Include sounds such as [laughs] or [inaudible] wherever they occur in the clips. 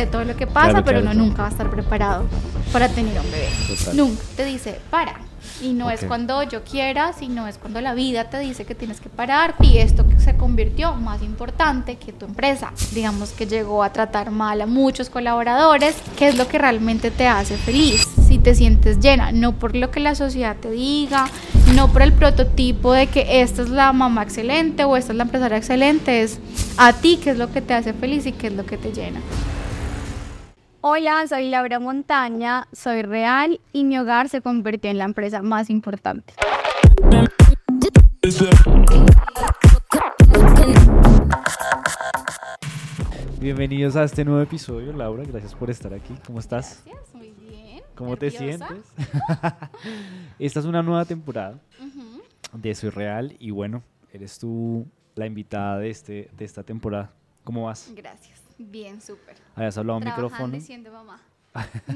sé todo lo que pasa, Claro, pero claro, uno nunca va a estar preparado para tener un bebé. Total. Nunca te dice, para. Y no es Ok. cuando yo quiera, sino es cuando la vida te dice que tienes que parar. Y esto que se convirtió más importante que tu empresa. Digamos que llegó a tratar mal a muchos colaboradores. ¿Qué es lo que realmente te hace feliz? Si te sientes llena, no por lo que la sociedad te diga, no por el prototipo de que esta es la mamá excelente o esta es la empresaria excelente, es a ti qué es lo que te hace feliz y qué es lo que te llena. Hola, soy Laura Montaña, soy real y mi hogar se convirtió en la empresa más importante. Bienvenidos a este nuevo episodio, Laura. Gracias por estar aquí. ¿Cómo estás? Gracias, muy bien. ¿Cómo te sientes? [laughs] Esta es una nueva temporada de Soy Real y bueno, eres tú la invitada de, este, de esta temporada. ¿Cómo vas? Gracias, bien, súper. ¿Habías hablado a micrófono? y siendo mamá.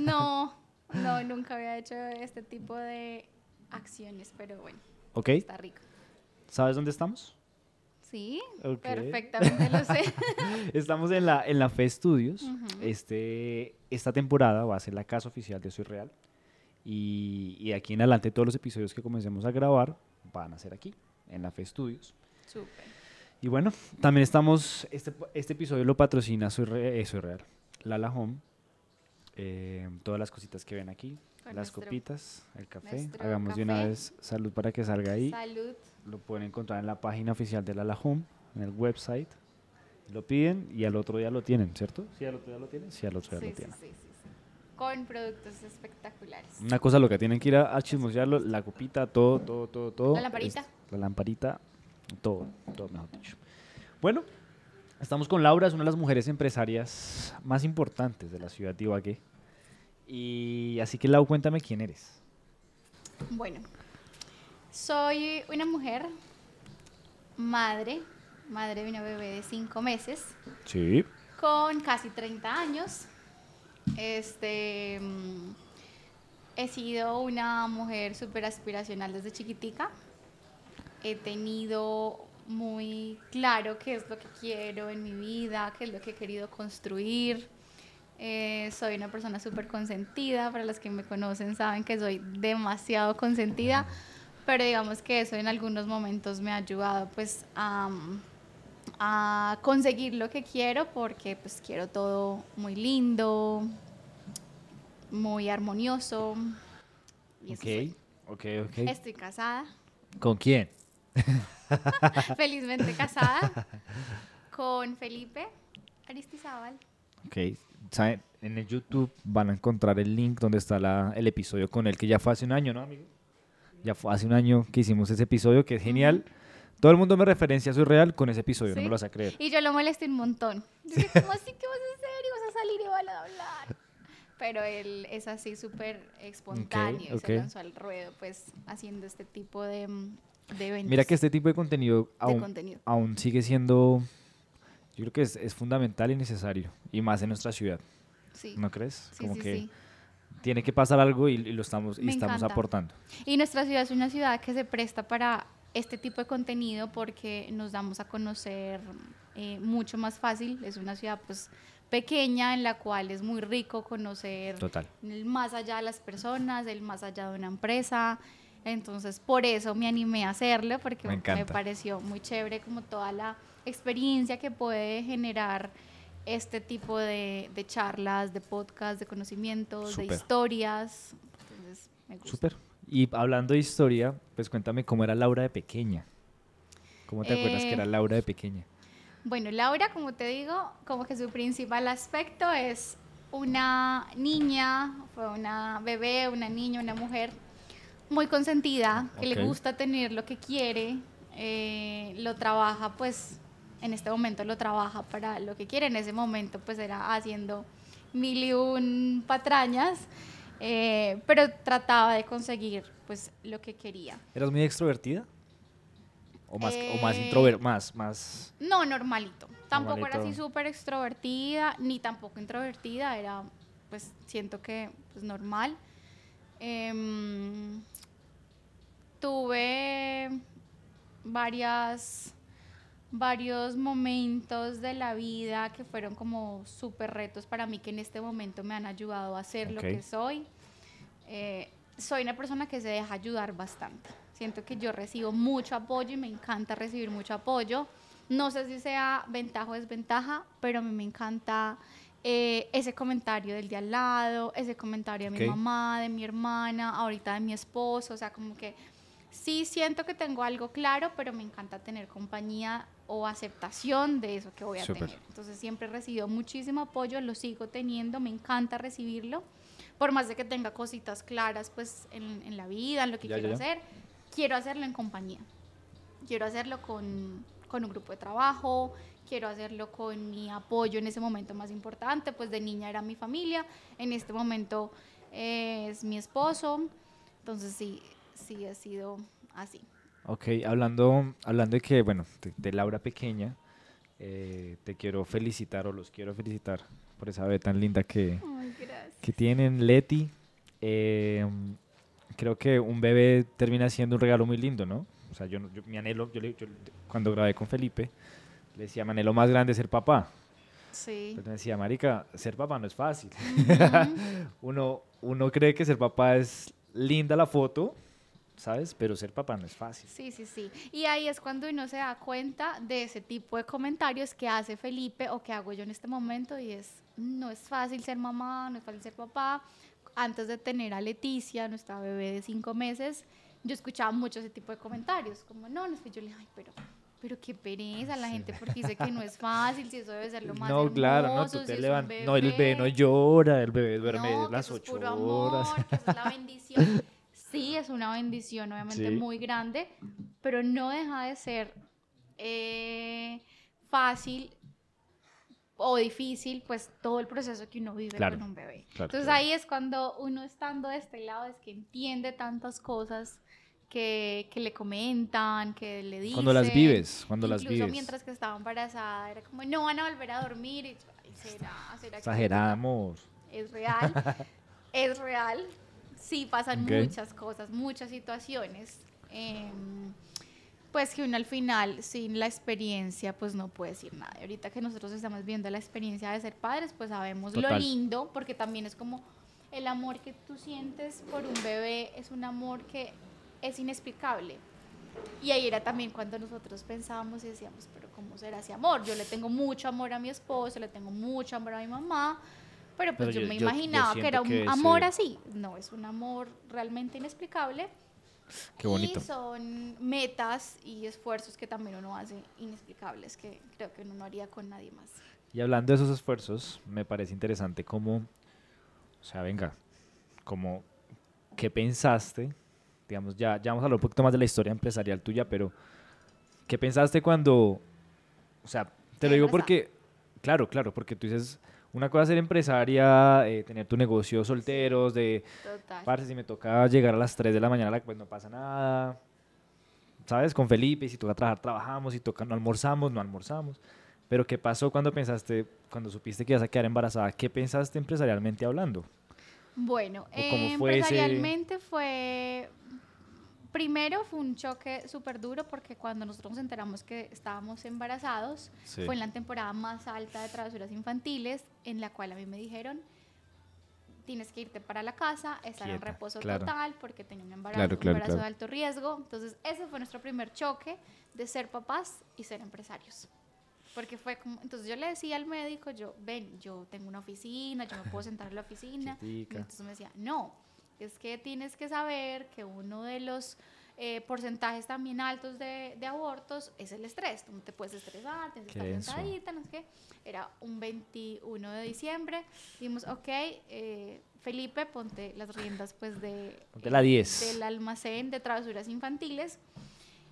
No, no, nunca había hecho este tipo de acciones, pero bueno, ¿Ok? está rico. ¿Sabes dónde estamos? Sí, Ok. perfectamente lo sé. [laughs] Estamos en la, en la FE Studios. Ujú. este, esta temporada va a ser la casa oficial de Soy Real. Y, y aquí en adelante todos los episodios que comencemos a grabar van a ser aquí, en la FE Studios. Súper. Y bueno, también estamos, este, este episodio lo patrocina Soy, Re- eh, Soy Real, Lala Home. eh, todas las cositas que ven aquí, Con las nuestro- copitas, el café. Hagamos de una café. vez salud para que salga ahí. Salud. Lo pueden encontrar en la página oficial de Lala Home, en el website. Lo piden y al otro día lo tienen, ¿cierto? Sí, al otro día lo tienen. Sí, al otro día Sí, lo sí, tienen. sí. Con productos espectaculares. Una cosa loca, tienen que ir a, a chismosearlo, la copita, todo, todo, todo, todo. La lamparita. Es- la lamparita, todo, todo, mejor dicho. Bueno, estamos con Laura, es una de las mujeres empresarias más importantes de la ciudad de Ibagué. Y así que, Lau, cuéntame quién eres. Bueno, soy una mujer, madre, madre de una bebé de cinco meses, Sí. con casi 30 años. Este, mm, he sido una mujer súper aspiracional desde chiquitica. He tenido muy claro qué es lo que quiero en mi vida, qué es lo que he querido construir. Eh, soy una persona súper consentida. Para los que me conocen saben que soy demasiado consentida. Pero digamos que eso en algunos momentos me ha ayudado pues a, a conseguir lo que quiero porque pues quiero todo muy lindo, muy armonioso. Y eso soy. Ok, ok, ok. Estoy casada, ¿Con quién? [laughs] felizmente casada, con Felipe Aristizábal. Ok, ¿saben? En el YouTube van a encontrar el link donde está la- el episodio con él, que ya fue hace un año, ¿no, amigo? Ya fue hace un año que hicimos ese episodio, que es genial. Todo el mundo me referencia a Soy Real con ese episodio, no Sí. me lo vas a creer. Y yo lo molesté un montón. Dice, ¿cómo así que vas a hacer? Y vas a salir y van a hablar. Pero él es así súper espontáneo y ok. se lanzó al ruedo, pues, haciendo este tipo de, mm, de eventos. Mira que este tipo de contenido de aún, contenido. aún sigue siendo, yo creo que es, es fundamental y necesario, y más en nuestra ciudad, Sí, ¿no crees? sí, Como sí, que sí. tiene que pasar algo y, y lo estamos, y Me estamos encanta. aportando. Y nuestra ciudad es una ciudad que se presta para este tipo de contenido porque nos damos a conocer eh, mucho más fácil. Es una ciudad pues pequeña en la cual es muy rico conocer Total. el más allá de las personas, el más allá de una empresa. Entonces, por eso me animé a hacerlo, porque Me pareció muy chévere como toda la experiencia que puede generar este tipo de, de charlas, de podcast, de conocimientos, de historias. Entonces, me gusta. Súper. Y hablando de historia, pues cuéntame cómo era Laura de pequeña. ¿Cómo te acuerdas que Eh, era Laura de pequeña? Bueno, Laura, como te digo, como que su principal aspecto es una niña, fue una bebé, una niña, una mujer muy consentida, que le gusta tener lo que quiere, eh, lo trabaja, pues en este momento lo trabaja para lo que quiere, en ese momento pues era haciendo mil y un patrañas, eh, pero trataba de conseguir pues lo que quería. ¿Eras muy extrovertida? ¿O más, o más Eh, introver más, más... No, normalito. Tampoco era así súper extrovertida, ni tampoco introvertida, era, pues, siento que, pues, normal. Em, tuve varias varios momentos de la vida que fueron como súper retos para mí que en este momento me han ayudado a ser lo que soy. Eh, soy una persona que se deja ayudar bastante. Siento que yo recibo mucho apoyo y me encanta recibir mucho apoyo. No sé si sea ventaja o desventaja, pero a mí me encanta eh, ese comentario del de al lado, ese comentario de mi mamá, de mi hermana, ahorita de mi esposo, o sea, como que sí siento que tengo algo claro, pero me encanta tener compañía o aceptación de eso que voy a Súper. tener. Entonces siempre he recibido muchísimo apoyo, lo sigo teniendo, me encanta recibirlo. Por más de que tenga cositas claras pues en, en la vida, en lo que ya, quiero ya. hacer, quiero hacerlo en compañía. Quiero hacerlo con, con un grupo de trabajo, quiero hacerlo con mi apoyo en ese momento más importante, pues de niña era mi familia, en este momento eh, es mi esposo, entonces sí, sí ha sido así. Ok, hablando, hablando de que, bueno, de, de Laura pequeña, eh, te quiero felicitar o los quiero felicitar por esa bebé tan linda que, Ay, que tienen, Leti. Eh, creo que un bebé termina siendo un regalo muy lindo, ¿no? O sea, yo, yo- mi anhelo, yo, yo cuando grabé con Felipe, le decía, mi anhelo más grande es ser papá. Sí. Entonces me decía, marica, ser papá no es fácil. Ujú. [laughs] uno, uno cree que ser papá es linda la foto, ¿sabes? Pero ser papá no es fácil. Sí, sí, sí. Y ahí es cuando uno se da cuenta de ese tipo de comentarios que hace Felipe o que hago yo en este momento y es, no es fácil ser mamá, no es fácil ser papá. Antes de tener a Leticia, nuestra bebé de cinco meses, yo escuchaba mucho ese tipo de comentarios, como, no, no es que yo le ay, pero, pero qué pereza la gente porque dice que no es fácil, si eso debe ser lo más No, claro, no, hermoso, tú si te un levantas. No, el bebé no bebé". llora, el bebé duerme No, las ocho horas. amor, que eso es la bendición. Sí, es una bendición, obviamente Sí. muy grande, pero no deja de ser eh, fácil o difícil, pues todo el proceso que uno vive Claro, con un bebé. claro, Entonces claro. ahí es cuando uno estando de este lado es que entiende tantas cosas que, que le comentan, que le dicen. Cuando las vives, cuando las Incluso vives. mientras que estaba embarazada, era como, no van a volver a dormir. Y yo, "Ay, será, será que Exageramos. es real, es real. Sí, pasan Ok. muchas cosas, muchas situaciones. em, pues que uno al final, sin la experiencia, pues no puede decir nada. Ahorita que nosotros estamos viendo la experiencia de ser padres, pues sabemos lo Total. lindo, porque también es como el amor que tú sientes por un bebé es un amor que es inexplicable. Y ahí era también cuando nosotros pensábamos y decíamos, pero ¿cómo será ese amor? Yo le tengo mucho amor a mi esposo, le tengo mucho amor a mi mamá, pero pues Pero yo, yo- me yo- yo imaginaba que era un que amor ese- así. No, es un amor realmente inexplicable. Qué bonito. Y son metas y esfuerzos que también uno hace inexplicables, que creo que uno no haría con nadie más. Y hablando de esos esfuerzos, me parece interesante cómo, o sea, venga, como, ¿qué pensaste? Digamos, ya, ya vamos a hablar un poquito más de la historia empresarial tuya, pero ¿qué pensaste cuando, o sea, te lo digo porque, claro, claro, porque tú dices, una cosa es ser empresaria, eh, tener tu negocio solteros, de, Total. parce, si me toca llegar a las 3 de la mañana, pues no pasa nada, ¿sabes? Con Felipe, si toca trabajar, trabajamos, si toca no almorzamos, no almorzamos. Pero ¿qué pasó cuando pensaste, cuando supiste que ibas a quedar embarazada? ¿Qué pensaste empresarialmente hablando? Bueno, ¿O cómo eh, fue ese- empresarialmente fue... Primero fue un choque súper duro porque cuando nosotros nos enteramos que estábamos embarazados, Sí. fue en la temporada más alta de travesuras infantiles, en la cual a mí me dijeron, tienes que irte para la casa, estar en Quieta, reposo claro. total, porque tenía un embarazo, Claro, un claro, embarazo claro. de alto riesgo. Entonces, ese fue nuestro primer choque de ser papás y ser empresarios. Porque fue como, entonces yo le decía al médico, yo, ven, yo tengo una oficina, yo me puedo sentar en la oficina. [laughs] Quietica. Entonces me decía, no, es que tienes que saber que uno de los eh, porcentajes también altos de, de abortos es el estrés. Tú no te puedes estresar, tienes que estar sentadita, no sé qué. Era un 21 de diciembre. Dijimos, ok, eh, Felipe, ponte las riendas pues de... Ponte la 10. Del almacén de travesuras infantiles.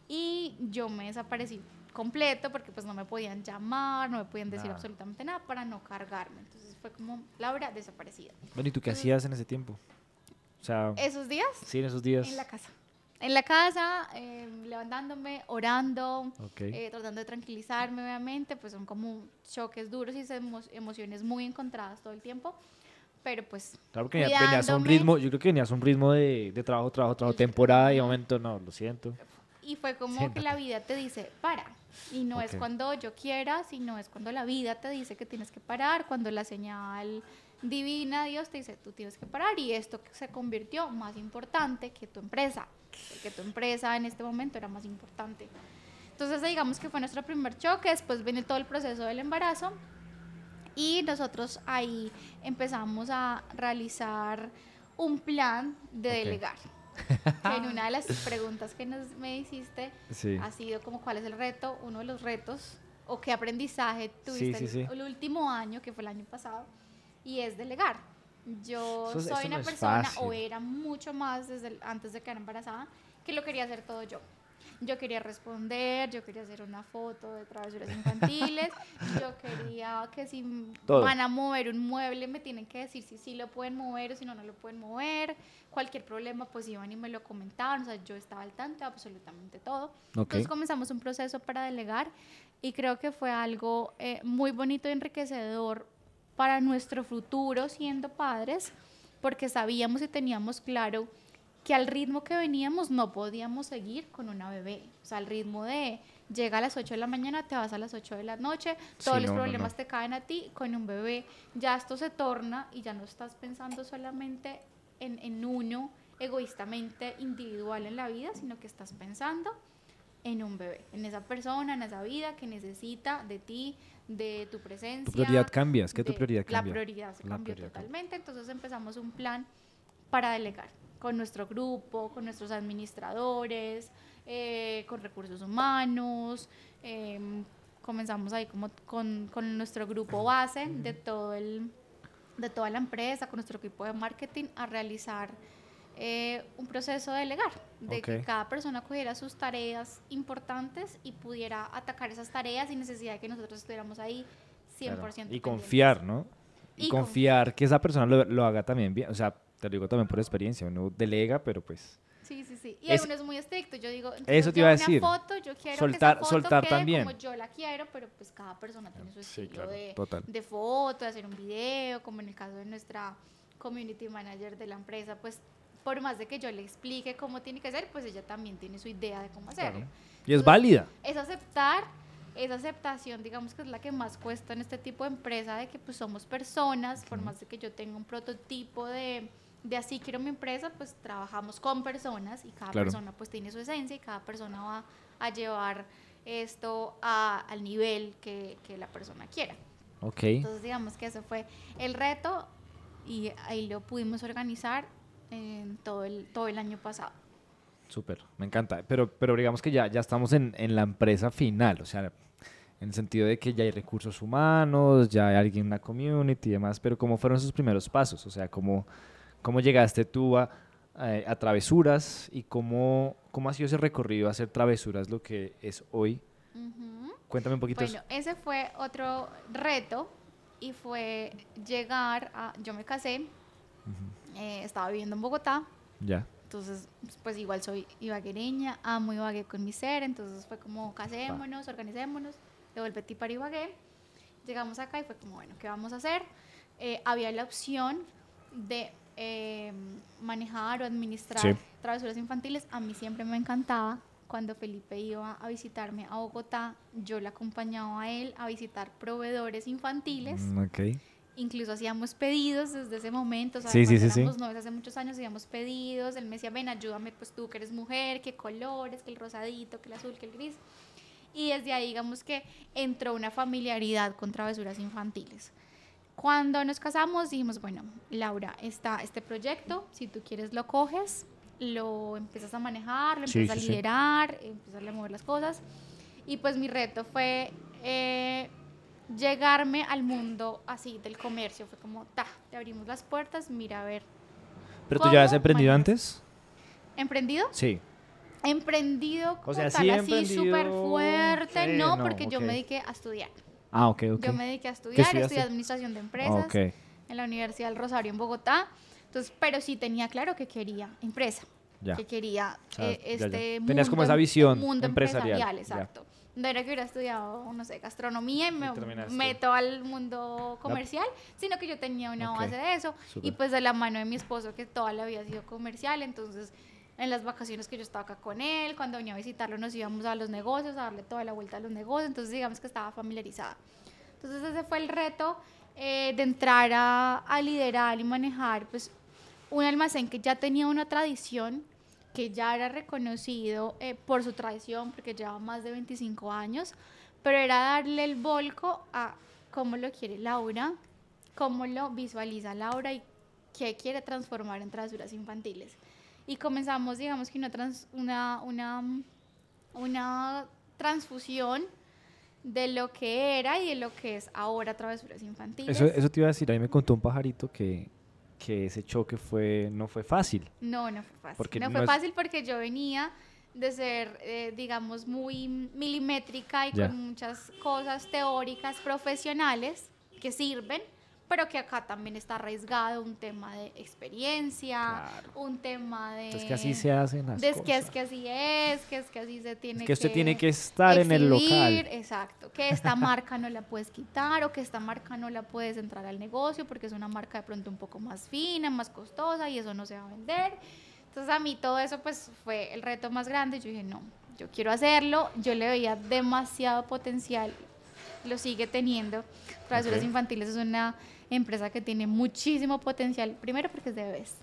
Y yo me desaparecí completo porque pues no me podían llamar, no me podían decir absolutamente nada para no cargarme. Entonces fue como Laura desaparecida. Bueno, ¿y tú qué Entonces- hacías en ese tiempo? O sea, Esos días sí, en esos días. en la casa. En la casa, eh, levantándome, orando, Ok. eh, tratando de tranquilizarme, obviamente, pues son como choques duros y emo- emociones muy encontradas todo el tiempo. Pero pues Claro que venía- venías a un ritmo, yo creo que venías a un ritmo de, de trabajo, trabajo, trabajo, temporada y de momento, no, lo siento. Y fue como que Siéntate. la vida te dice, para, Y no es Ok. cuando yo quiera, sino es cuando la vida te dice que tienes que parar, cuando la señal divina, Dios te dice, tú tienes que parar y esto se convirtió más importante que tu empresa, que tu empresa en este momento era más importante. Entonces digamos que fue nuestro primer choque, después viene todo el proceso del embarazo y nosotros ahí empezamos a realizar un plan de delegar. [laughs] Que en una de las preguntas que nos, me hiciste Sí. ha sido como cuál es el reto, uno de los retos o qué aprendizaje tuviste sí, el- sí. el, último año, que fue el año pasado, y es delegar. Yo Eso soy eso una no persona, o era mucho más desde el- antes de quedar embarazada, que lo quería hacer todo yo. Yo quería responder, yo quería hacer una foto de travesuras infantiles, [laughs] yo quería que si Todo. van a mover un mueble me tienen que decir si sí lo pueden mover o si no, no lo pueden mover. Cualquier problema, pues iban y me lo comentaban, o sea, yo estaba al tanto de absolutamente todo. Ok. Entonces comenzamos un proceso para delegar y creo que fue algo eh, muy bonito y enriquecedor para nuestro futuro siendo padres, porque sabíamos y teníamos claro que al ritmo que veníamos no podíamos seguir con una bebé. O sea, al ritmo de llega a las 8 de la mañana, te vas a las 8 de la noche, todos Sí, los no, no, problemas no. te caen a ti con un bebé. Ya esto se torna y ya no estás pensando solamente en, en uno egoístamente individual en la vida, sino que estás pensando en un bebé, en esa persona, en esa vida que necesita de ti, de tu presencia. Tu prioridad cambia, es que tu prioridad cambia. La prioridad se La cambió prioridad cambia. totalmente, entonces empezamos un plan para delegar con nuestro grupo, con nuestros administradores, eh, con recursos humanos. em, comenzamos ahí como con, con nuestro grupo base de todo el de toda la empresa, con nuestro equipo de marketing, a realizar eh, un proceso de delegar, de que cada persona cogiera sus tareas importantes y pudiera atacar esas tareas sin necesidad de que nosotros estuviéramos ahí 100% Claro. Y confiar, ¿no? Y, Y confiar que esa persona lo, lo haga también bien. O sea, te lo digo también por experiencia. Uno delega, pero pues Sí, sí, sí. Y Es- es muy estricto. Yo digo, Eso te iba a decir. Una foto, yo quiero Soltar- que esa foto soltar quede también. como yo la quiero, pero pues cada persona tiene su Sí, estilo claro, de, total. de foto, de hacer un video, como en el caso de nuestra community manager de la empresa, pues por más de que yo le explique cómo tiene que ser, pues ella también tiene su idea de cómo hacerlo. Claro. y es Entonces, válida. Es aceptar, esa aceptación, digamos que es la que más cuesta en este tipo de empresa, de que pues somos personas, por más de que yo tenga un prototipo de, de así quiero mi empresa, pues trabajamos con personas y cada Claro. persona pues tiene su esencia y cada persona va a llevar esto a- al nivel que, que la persona quiera. Ok. Entonces digamos que ese fue el reto y ahí lo pudimos organizar en todo el, todo el año pasado. Súper, me encanta. Pero, pero digamos que ya, ya estamos en, en la empresa final, o sea, en el sentido de que ya hay recursos humanos, ya hay alguien en una community y demás, pero ¿cómo fueron esos primeros pasos? O sea, ¿cómo, cómo llegaste tú a, a- a travesuras y cómo, cómo ha sido ese recorrido a hacer travesuras lo que es hoy? Cuéntame un poquito. Bueno, ese fue otro reto y fue llegar a, yo me casé, eh, estaba viviendo en Bogotá, Ya. entonces pues igual soy ibaguereña, amo Ibagué con mi ser, entonces fue como casémonos, organicémonos, devolví para Ibagué, llegamos acá y fue como, bueno, ¿qué vamos a hacer? Eh, había la opción de eh, manejar o administrar Sí. travesuras infantiles, a mí siempre me encantaba. Cuando Felipe iba a visitarme a Bogotá, yo le acompañaba a él a visitar proveedores infantiles Mm, ok. Incluso hacíamos pedidos desde ese momento, o sea, Sí, sí, sí, novios hace muchos años hacíamos pedidos, él me decía, ven, ayúdame, pues tú que eres mujer, qué colores, que el rosadito, que el azul, que el gris. Y desde ahí, digamos que entró una familiaridad con travesuras infantiles. Cuando nos casamos, dijimos, bueno, Laura, está este proyecto, si tú quieres lo coges, lo empiezas a manejar, lo empiezas a liderar, empiezas a mover las cosas. Y pues mi reto fue eh, llegarme al mundo así del comercio. Fue como, ta, te abrimos las puertas, mira a ver. ¿Pero tú ya has ¿Cómo emprendido manejas? antes? ¿Emprendido? Sí. Emprendido como sea, tal, sí, así súper fuerte, sí, no, no, porque yo me dediqué a estudiar. Ah, ok, ok. Yo me dediqué a estudiar, estudié administración de empresas en la Universidad del Rosario en Bogotá. Entonces, pero sí tenía claro que quería empresa, ya. que quería O sea, eh, ya, ya. este Tenías como mundo esa em- visión mundo empresarial, exacto. No era que hubiera estudiado, no sé, gastronomía y me terminaste. meto al mundo comercial, sino que yo tenía una Ok, base de eso. Y súper. pues de la mano de mi esposo, que toda la vida ha sido comercial, entonces en las vacaciones que yo estaba acá con él, cuando venía a visitarlo nos íbamos a los negocios, a darle toda la vuelta a los negocios, entonces digamos que estaba familiarizada. Entonces ese fue el reto eh, de entrar a, a, liderar y manejar pues, un almacén que ya tenía una tradición, que ya era reconocido eh, por su tradición, porque llevaba más de 25 años, pero era darle el volco a cómo lo quiere Laura, cómo lo visualiza Laura y qué quiere transformar en travesuras infantiles. Y comenzamos, digamos que una, una, una, una transfusión de lo que era y de lo que es ahora travesuras infantiles. Eso, eso te iba a decir, ahí me contó un pajarito que, que ese choque fue, no fue fácil. No, no fue fácil. no, fue fácil porque yo venía de ser, eh, digamos, muy milimétrica y con muchas cosas teóricas profesionales que sirven, pero que acá también está arriesgado un tema de experiencia, un tema de... Es que así se hacen las cosas. Que es que así es, que es que así se tiene es que... usted tiene que estar en el local. Exacto, que esta marca no la puedes quitar o que esta marca no la puedes entrar al negocio porque es una marca de pronto un poco más fina, más costosa y eso no se va a vender. Entonces a mí todo eso pues fue el reto más grande. Yo dije, no, yo quiero hacerlo, yo le veía demasiado potencial, lo sigue teniendo. Travesuras Infantiles es una empresa que tiene muchísimo potencial, primero porque es de bebés.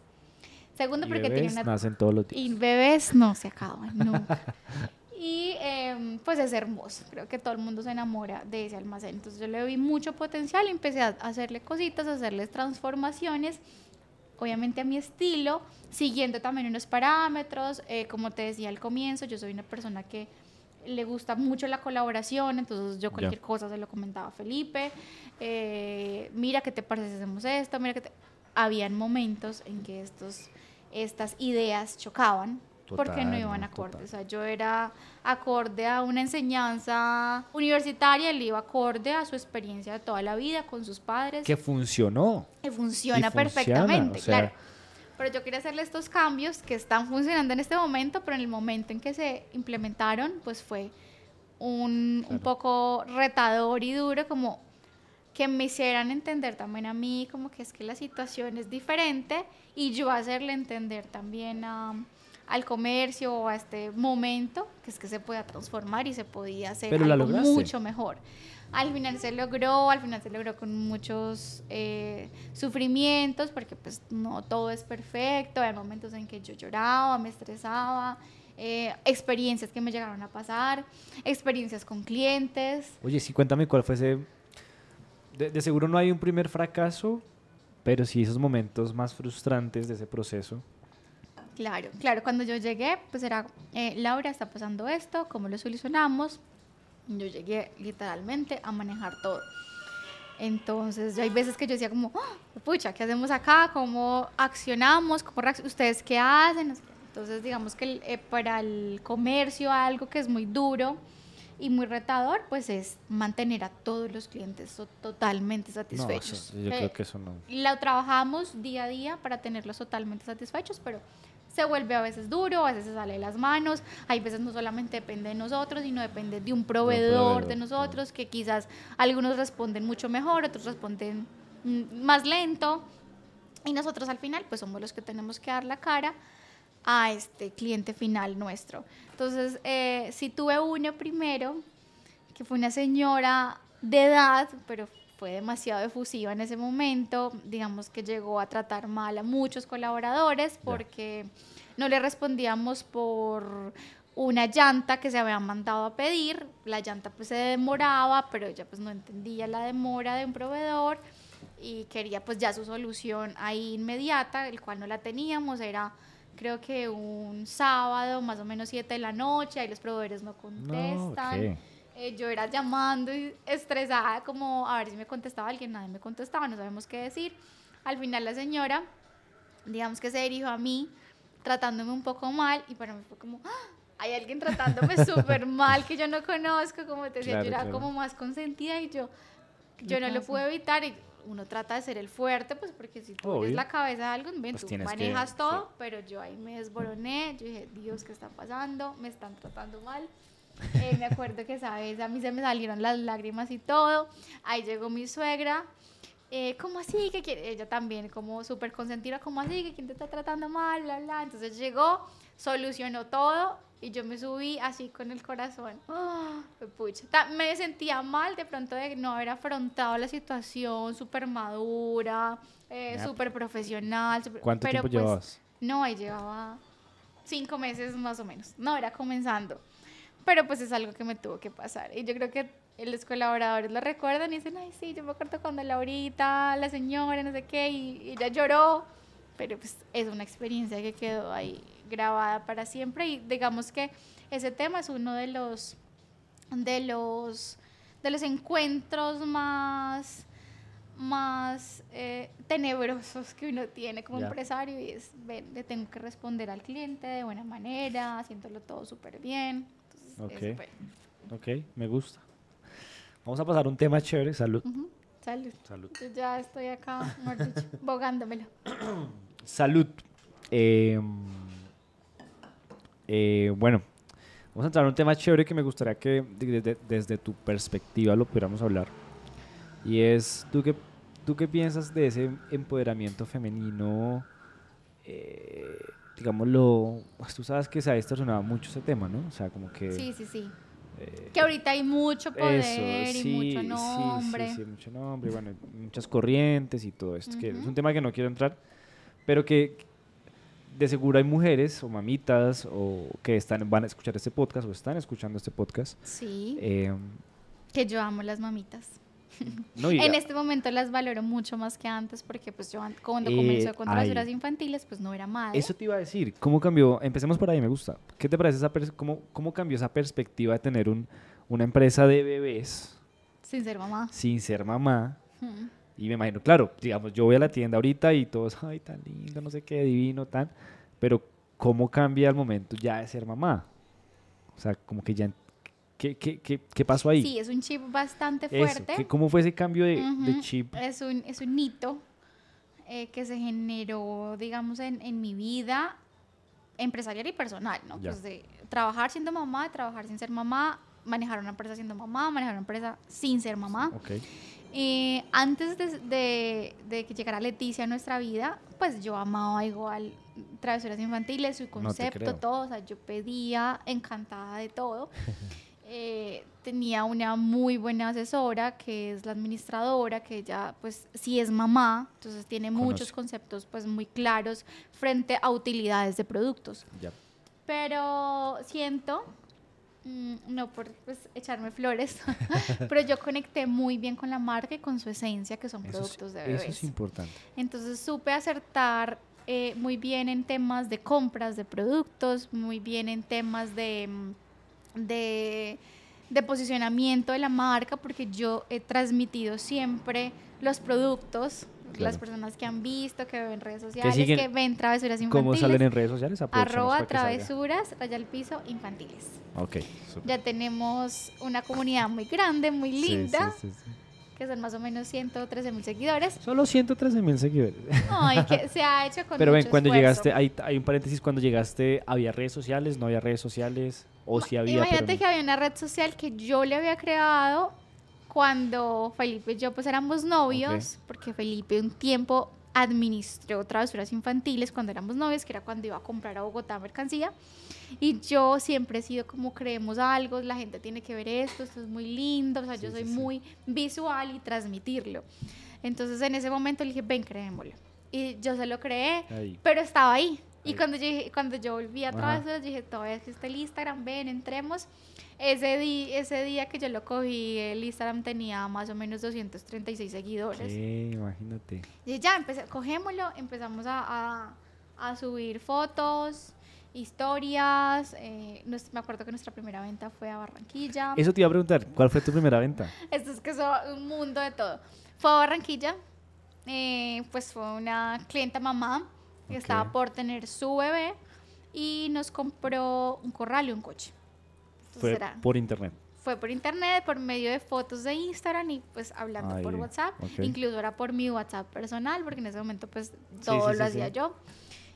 Segundo, porque tiene una. Nacen todos los días. Y bebés no se acaban nunca. [laughs] y em, pues es hermoso. Creo que todo el mundo se enamora de ese almacén. Entonces yo le vi mucho potencial, empecé a hacerle cositas, a hacerles transformaciones, obviamente a mi estilo, siguiendo también unos parámetros. Eh, como te decía al comienzo, yo soy una persona que le gusta mucho la colaboración, entonces yo cualquier cosa se lo comentaba a Felipe, eh, mira qué te parece si hacemos esto, mira que te... Habían momentos en que estos, estas ideas chocaban porque no iban acorde. O sea, yo era acorde a una enseñanza universitaria, él iba acorde a su experiencia de toda la vida con sus padres. Que funcionó. Que funciona perfectamente, claro pero yo quería hacerle estos cambios que están funcionando en este momento, pero en el momento en que se implementaron, pues fue un, un poco retador y duro, como que me hicieran entender también a mí, como que es que la situación es diferente y yo hacerle entender también al comercio o a este momento, que es que se pueda transformar y se podía hacer algo mucho mejor al final se logró, al final se logró con muchos eh, sufrimientos, porque pues no todo es perfecto, hay momentos en que yo lloraba, me estresaba, eh, experiencias que me llegaron a pasar, experiencias con clientes. Oye, sí, cuéntame cuál fue ese... De, seguro no hay un primer fracaso, pero sí esos momentos más frustrantes de ese proceso. Claro, claro, cuando yo llegué, pues era, eh, Laura, está pasando esto, ¿cómo lo solucionamos? Yo llegué literalmente a manejar todo. Entonces, hay veces que yo decía como, ¡Ah! pucha, ¿qué hacemos acá? ¿Cómo accionamos? ¿Cómo ¿Ustedes qué hacen? Entonces, digamos que eh, para el comercio algo que es muy duro y muy retador, pues es mantener a todos los clientes totalmente satisfechos. yo creo que eso no. Lo trabajamos día a día para tenerlos totalmente satisfechos, pero se vuelve a veces duro, a veces se sale de las manos, hay veces no solamente depende de nosotros, sino depende de un proveedor, de nosotros, que quizás algunos responden mucho mejor, otros responden mm, más lento, y nosotros al final pues somos los que tenemos que dar la cara a este cliente final nuestro. Entonces, eh, si tuve uno primero, que fue una señora de edad, pero fue demasiado efusiva en ese momento, digamos que llegó a tratar mal a muchos colaboradores porque no le respondíamos por una llanta que se había mandado a pedir, la llanta pues se demoraba, pero ella pues no entendía la demora de un proveedor y quería pues ya su solución ahí inmediata, el cual no la teníamos, era creo que un sábado, más o menos 7 de la noche, ahí los proveedores no contestan. Eh, yo era llamando y estresada, como a ver si me contestaba alguien, nadie me contestaba, no sabemos qué decir. Al final la señora, digamos que se dirigió a mí, tratándome un poco mal, y para mí fue como, ¡Ah! hay alguien tratándome [laughs] súper mal que yo no conozco, como te decía, yo era como más consentida y yo, yo no lo pude evitar. Y uno trata de ser el fuerte, pues porque si tú eres la cabeza de algo, ven, pues tú manejas todo, pero yo ahí me desboroné, yo dije, Dios, ¿qué está pasando? Me están tratando mal. Eh, me acuerdo que esa vez a mí se me salieron las lágrimas y todo. Ahí llegó mi suegra eh, ¿cómo así? que quiere? Ella también, como súper consentida, ¿cómo así? que quién te está tratando mal? Bla, bla. Entonces llegó, solucionó todo y yo me subí así con el corazón. ¡Ah! pucha. Me sentía mal de pronto de no haber afrontado la situación, súper madura, eh, súper profesional. súper- ¿Cuánto pero, tiempo pues, llevabas? No, ahí llevaba cinco meses más o menos. No, era comenzando. Pero pues es algo que me tuvo que pasar. Y yo creo que los colaboradores lo recuerdan y dicen, ay, sí, yo me acuerdo cuando Laurita, la señora, no sé qué, y, ella lloró. Pero pues es una experiencia que quedó ahí grabada para siempre. Y digamos que ese tema es uno de los, de los, de los encuentros más más eh, tenebrosos que uno tiene como empresario y es, ven, le tengo que responder al cliente de buena manera, haciéndolo todo súper bien. Ok. eso fue. Ok, me gusta. Vamos a pasar a un tema chévere. Salud. Salud. Salud. Yo ya estoy acá, mejor dicho, [laughs] bogándomelo. Salud. Eh, eh, bueno, vamos a entrar a un tema chévere que me gustaría que de- de- desde tu perspectiva lo pudiéramos hablar. Y es, ¿tú qué, tú qué piensas de ese empoderamiento femenino? Eh, digámoslo, pues tú sabes que se ha distorsionado mucho ese tema, ¿no? O sea, como que... Sí, sí, sí. eh, Que ahorita hay mucho poder eso, y sí, mucho sí, nombre. Sí, sí, mucho nombre, bueno, muchas corrientes y todo esto. que es un tema que no quiero entrar, pero que de seguro hay mujeres o mamitas o que están, van a escuchar este podcast o están escuchando este podcast. Sí, eh, que yo amo las mamitas. [laughs] no, En este momento las valoro mucho más que antes porque pues yo an- cuando Eh, comencé con ay. travesuras infantiles pues no era madre. Eso te iba a decir, ¿cómo cambió? Empecemos por ahí, me gusta. ¿Qué te parece esa cómo, cómo cambió esa perspectiva de tener un, una empresa de bebés Sin ser mamá. sin ser mamá? Ujú. Y me imagino, claro, digamos, yo voy a la tienda ahorita y todos, ay, tan lindo, no sé qué, divino, tan. Pero, ¿cómo cambia el momento ya de ser mamá? O sea, como que ya. ¿Qué, qué, qué, qué pasó ahí? Sí, es un chip bastante Eso, fuerte. ¿qué- ¿Cómo fue ese cambio de, chip? Es un, es un hito eh, que se generó, digamos, en, en mi vida empresarial y personal, ¿no? Ya. Pues de trabajar siendo mamá, de trabajar sin ser mamá, manejar una empresa siendo mamá, manejar una empresa sin ser mamá. Ok. Eh, antes de, de- de que llegara Leticia a nuestra vida, pues yo amaba igual travesuras infantiles, su concepto, todo, o sea, yo pedía encantada de todo. [laughs] Eh, tenía una muy buena asesora que es la administradora, que ella pues sí es mamá, entonces tiene muchos conceptos pues muy claros frente a utilidades de productos. Ya. Pero siento, mm, no por pues, echarme flores, [laughs] pero yo conecté muy bien con la marca y con su esencia, que son Eso, es- productos de eso bebés. es importante. Entonces supe acertar eh, muy bien en temas de compras de productos, muy bien en temas de, mm, de, de posicionamiento de la marca, porque yo he transmitido siempre los productos. Las personas que han visto, que ven redes sociales, siguen- que ven travesuras infantiles. ¿Cómo salen en redes sociales? Arroba que travesuras, raya al piso, infantiles. Ok. Ya tenemos una comunidad muy grande, muy sí, linda, sí, sí. que son más o menos 113 mil seguidores. Solo 113 mil seguidores. Ay, que [laughs] se ha hecho con Pero ven, cuando esfuerzo. llegaste, hay, hay un paréntesis, cuando llegaste, ¿había redes sociales? ¿No había redes sociales? ¿O sí había? Imagínate no? que había una red social que yo le había creado cuando Felipe y yo pues éramos novios, porque Felipe un tiempo administró travesuras infantiles cuando éramos novios, que era cuando iba a comprar a Bogotá mercancía. Y yo siempre he sido como creemos algo, la gente tiene que ver esto, esto es muy lindo, o sea, yo soy sí, sí. muy visual y transmitirlo. Entonces en ese momento le dije, ven, creémoslo. Y yo se lo creé, Ahí. pero estaba ahí. Y cuando yo, cuando yo volví a trabajar, dije, todavía existe el Instagram, ven, entremos. Ese, di- ese día que yo lo cogí, el Instagram tenía más o menos 236 seguidores. Sí, imagínate. Y ya, empecé, cogémoslo, empezamos a, a- a subir fotos, historias. eh, nos- me acuerdo que nuestra primera venta fue a Barranquilla. Eso te iba a preguntar, ¿cuál fue tu primera venta? [laughs] Esto es que es un mundo de todo. Fue a Barranquilla, eh, pues fue una clienta mamá que Ok. estaba por tener su bebé y nos compró un corral y un coche. Entonces Fue era- por internet. fue por internet, por medio de fotos de Instagram y pues hablando por Ahí, WhatsApp. ok. Incluso era por mi WhatsApp personal porque en ese momento pues Sí, todo sí, lo sí, hacía sí. yo.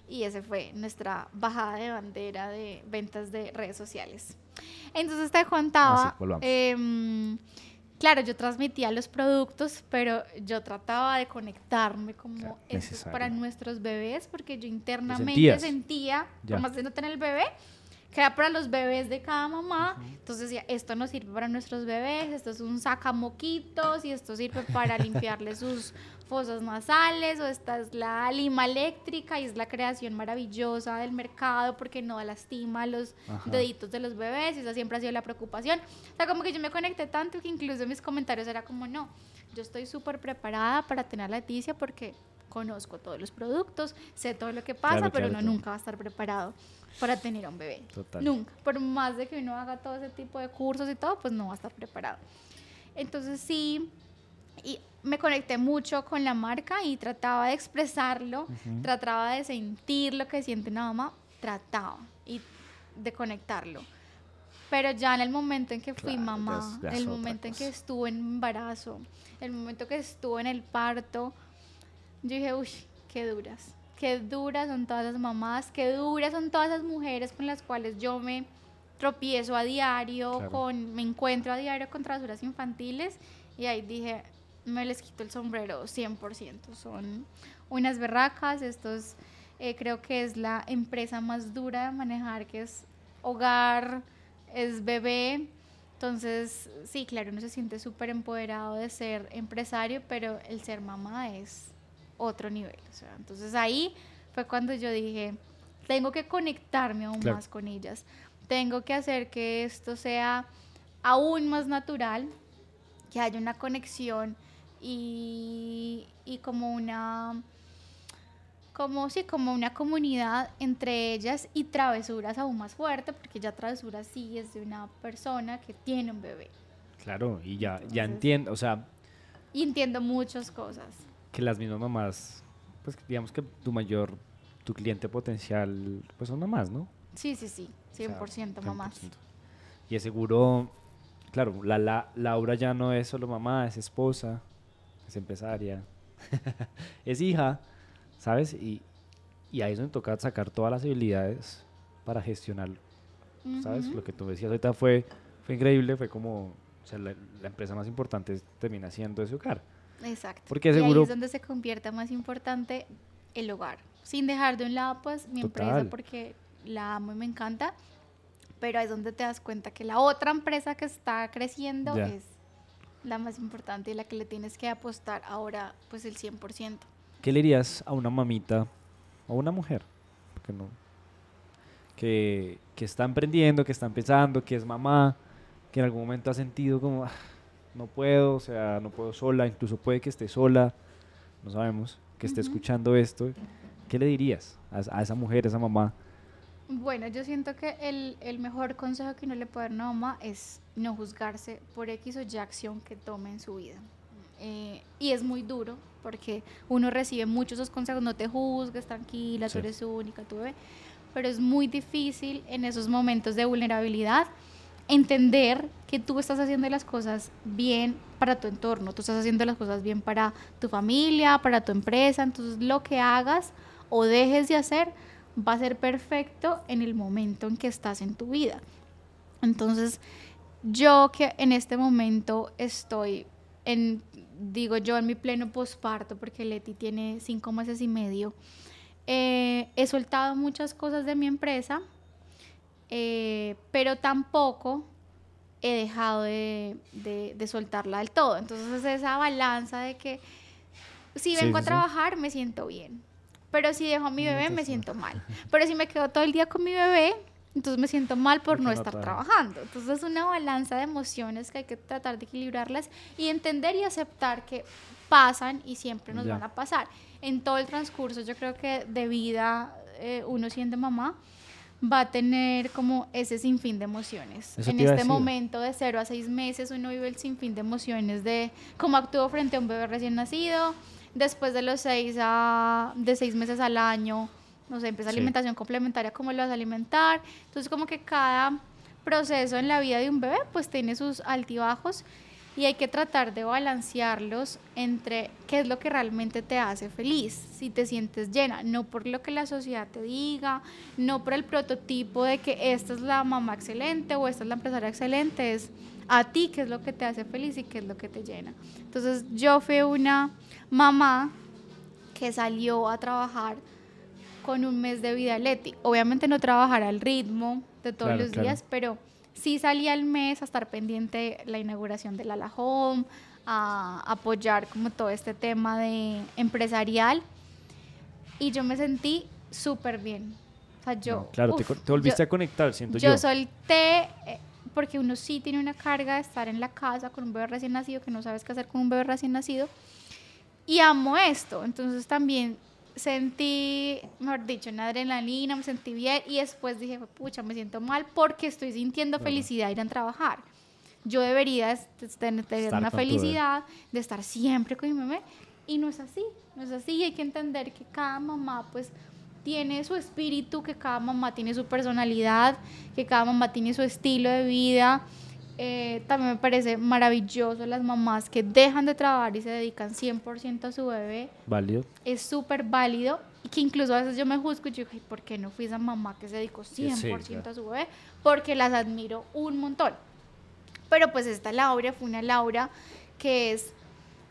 Y ese fue nuestra bajada de bandera de ventas de redes sociales. Entonces te contaba Ah, sí. Claro, yo transmitía los productos, pero yo trataba de conectarme como Claro, esto es para nuestros bebés, porque yo internamente sentía, Ya. por más de no tener el bebé, que era para los bebés de cada mamá. Entonces decía, esto no sirve para nuestros bebés, esto es un sacamoquitos y esto sirve para limpiarle sus fosas nasales o esta es la lima eléctrica y es la creación maravillosa del mercado porque no lastima los Ajá. deditos de los bebés esa siempre ha sido la preocupación. O sea, como que yo me conecté tanto que incluso mis comentarios era como, no, yo estoy súper preparada para tener a Leticia porque conozco todos los productos, sé todo lo que pasa, Claro, pero claro, uno claro. nunca va a estar preparado para tener a un bebé. Total. Nunca. Por más de que uno haga todo ese tipo de cursos y todo, pues no va a estar preparado. Entonces sí, y me conecté mucho con la marca y trataba de expresarlo, trataba de sentir lo que siente una mamá, trataba y de conectarlo. Pero ya en el momento en que fui Claro, mamá, es el momento en que estuve en embarazo, el momento que estuve en el parto, yo dije, uy, qué duras, qué duras son todas las mamás, qué duras son todas las mujeres con las cuales yo me tropiezo a diario, Claro. con, me encuentro a diario con travesuras infantiles y ahí dije, me les quito el sombrero 100%, son unas berracas, estos eh, creo que es la empresa más dura de manejar, que es hogar, es bebé, entonces, sí, claro, uno se siente súper empoderado de ser empresario, pero el ser mamá es otro nivel. O sea, entonces ahí fue cuando yo dije, tengo que conectarme aún Claro. más con ellas. Tengo que hacer que esto sea aún más natural, que haya una conexión y, y como una como sí, como una comunidad entre ellas y travesuras aún más fuerte, porque ya travesuras sí es de una persona que tiene un bebé. Claro, y ya, ya entiendo, o sea, Y entiendo muchas cosas. que las mismas mamás, pues digamos que tu mayor, tu cliente potencial, pues son mamás, ¿no? Sí, sí, sí, O sea, 100% mamás. 100%. Y es seguro, claro, la, la, Laura ya no es solo mamá, es esposa, es empresaria, [laughs] es hija, ¿sabes? Y, y ahí es donde toca sacar todas las habilidades para gestionarlo, ¿sabes? Ujú. Lo que tú decías ahorita fue, fue increíble, fue como, o sea, la, la empresa más importante termina siendo ese hogar. Exacto. Porque y ahí seguro- es donde se convierte más importante el hogar. Sin dejar de un lado, pues, mi empresa, Total. porque la amo y me encanta. Pero ahí es donde te das cuenta que la otra empresa que está creciendo Ya. es la más importante y la que le tienes que apostar ahora, pues, el 100%. ¿Qué le dirías a una mamita o a una mujer? Porque no, que, que está emprendiendo, que está empezando, que es mamá, que en algún momento ha sentido como, "Ah, no puedo, o sea, no puedo sola, incluso puede que esté sola, no sabemos, que esté escuchando esto. ¿Qué le dirías a, a esa mujer, a esa mamá? Bueno, yo siento que el, el mejor consejo que uno le puede dar a una mamá es no juzgarse por X o Y acción que tome en su vida. Eh, y es muy duro porque uno recibe muchos esos consejos, no te juzgues, tranquila, Sí. tú eres única, tú bebé. Pero es muy difícil en esos momentos de vulnerabilidad entender que tú estás haciendo las cosas bien para tu entorno, tú estás haciendo las cosas bien para tu familia, para tu empresa, entonces lo que hagas o dejes de hacer va a ser perfecto en el momento en que estás en tu vida. Entonces, yo que en este momento estoy en, digo yo, en mi pleno posparto, porque Leti tiene cinco meses y medio, eh, he soltado muchas cosas de mi empresa, eh, pero tampoco he dejado de, de- de soltarla del todo. Entonces, es esa balanza de que si Sí, vengo a sí. trabajar, me siento bien. Pero si dejo a mi bebé, me siento mal. Pero si me quedo todo el día con mi bebé, entonces me siento mal por no estar trabajando. Entonces es una balanza de emociones que hay que tratar de equilibrarlas y entender y aceptar que pasan y siempre nos Ya. van a pasar. En todo el transcurso, yo creo que de vida, eh, uno siendo mamá, va a tener como ese sinfín de emociones. Eso en este momento de 0 a 6 meses uno vive el sinfín de emociones de cómo actúo frente a un bebé recién nacido, después de los 6 a de 6 meses al año, no sé, empieza Sí. alimentación complementaria, cómo lo vas a alimentar. Entonces como que cada proceso en la vida de un bebé pues tiene sus altibajos y hay que tratar de balancearlos entre qué es lo que realmente te hace feliz, si te sientes llena, no por lo que la sociedad te diga, no por el prototipo de que esta es la mamá excelente o esta es la empresaria excelente, es a ti qué es lo que te hace feliz y qué es lo que te llena. Entonces yo fui una mamá que salió a trabajar con un mes de vida Leti. Obviamente no trabajar al ritmo de todos los días, pero sí salí al mes a estar pendiente de la inauguración del Alajón, a apoyar como todo este tema de empresarial y yo me sentí súper bien. O sea, yo, claro, te, volviste a conectar, siento yo. Yo solté, eh, porque uno sí tiene una carga de estar en la casa con un bebé recién nacido, que no sabes qué hacer con un bebé recién nacido, y amo esto. Entonces también sentí, mejor dicho, una adrenalina, me sentí bien y después dije, pucha, me siento mal porque estoy sintiendo felicidad ir a trabajar. Yo debería tener una felicidad de estar siempre con mi bebé y no es así, no es así. Hay que entender que cada mamá pues tiene su espíritu, que cada mamá tiene su personalidad, que cada mamá tiene su estilo de vida eh, también me parece maravilloso las mamás que dejan de trabajar y se dedican 100% a su bebé. Válido. Es súper válido. Y que incluso a veces yo me juzgo y digo, ¿por qué no fui esa mamá que se dedicó 100% a su bebé? Porque las admiro un montón. Pero pues esta Laura fue una Laura que es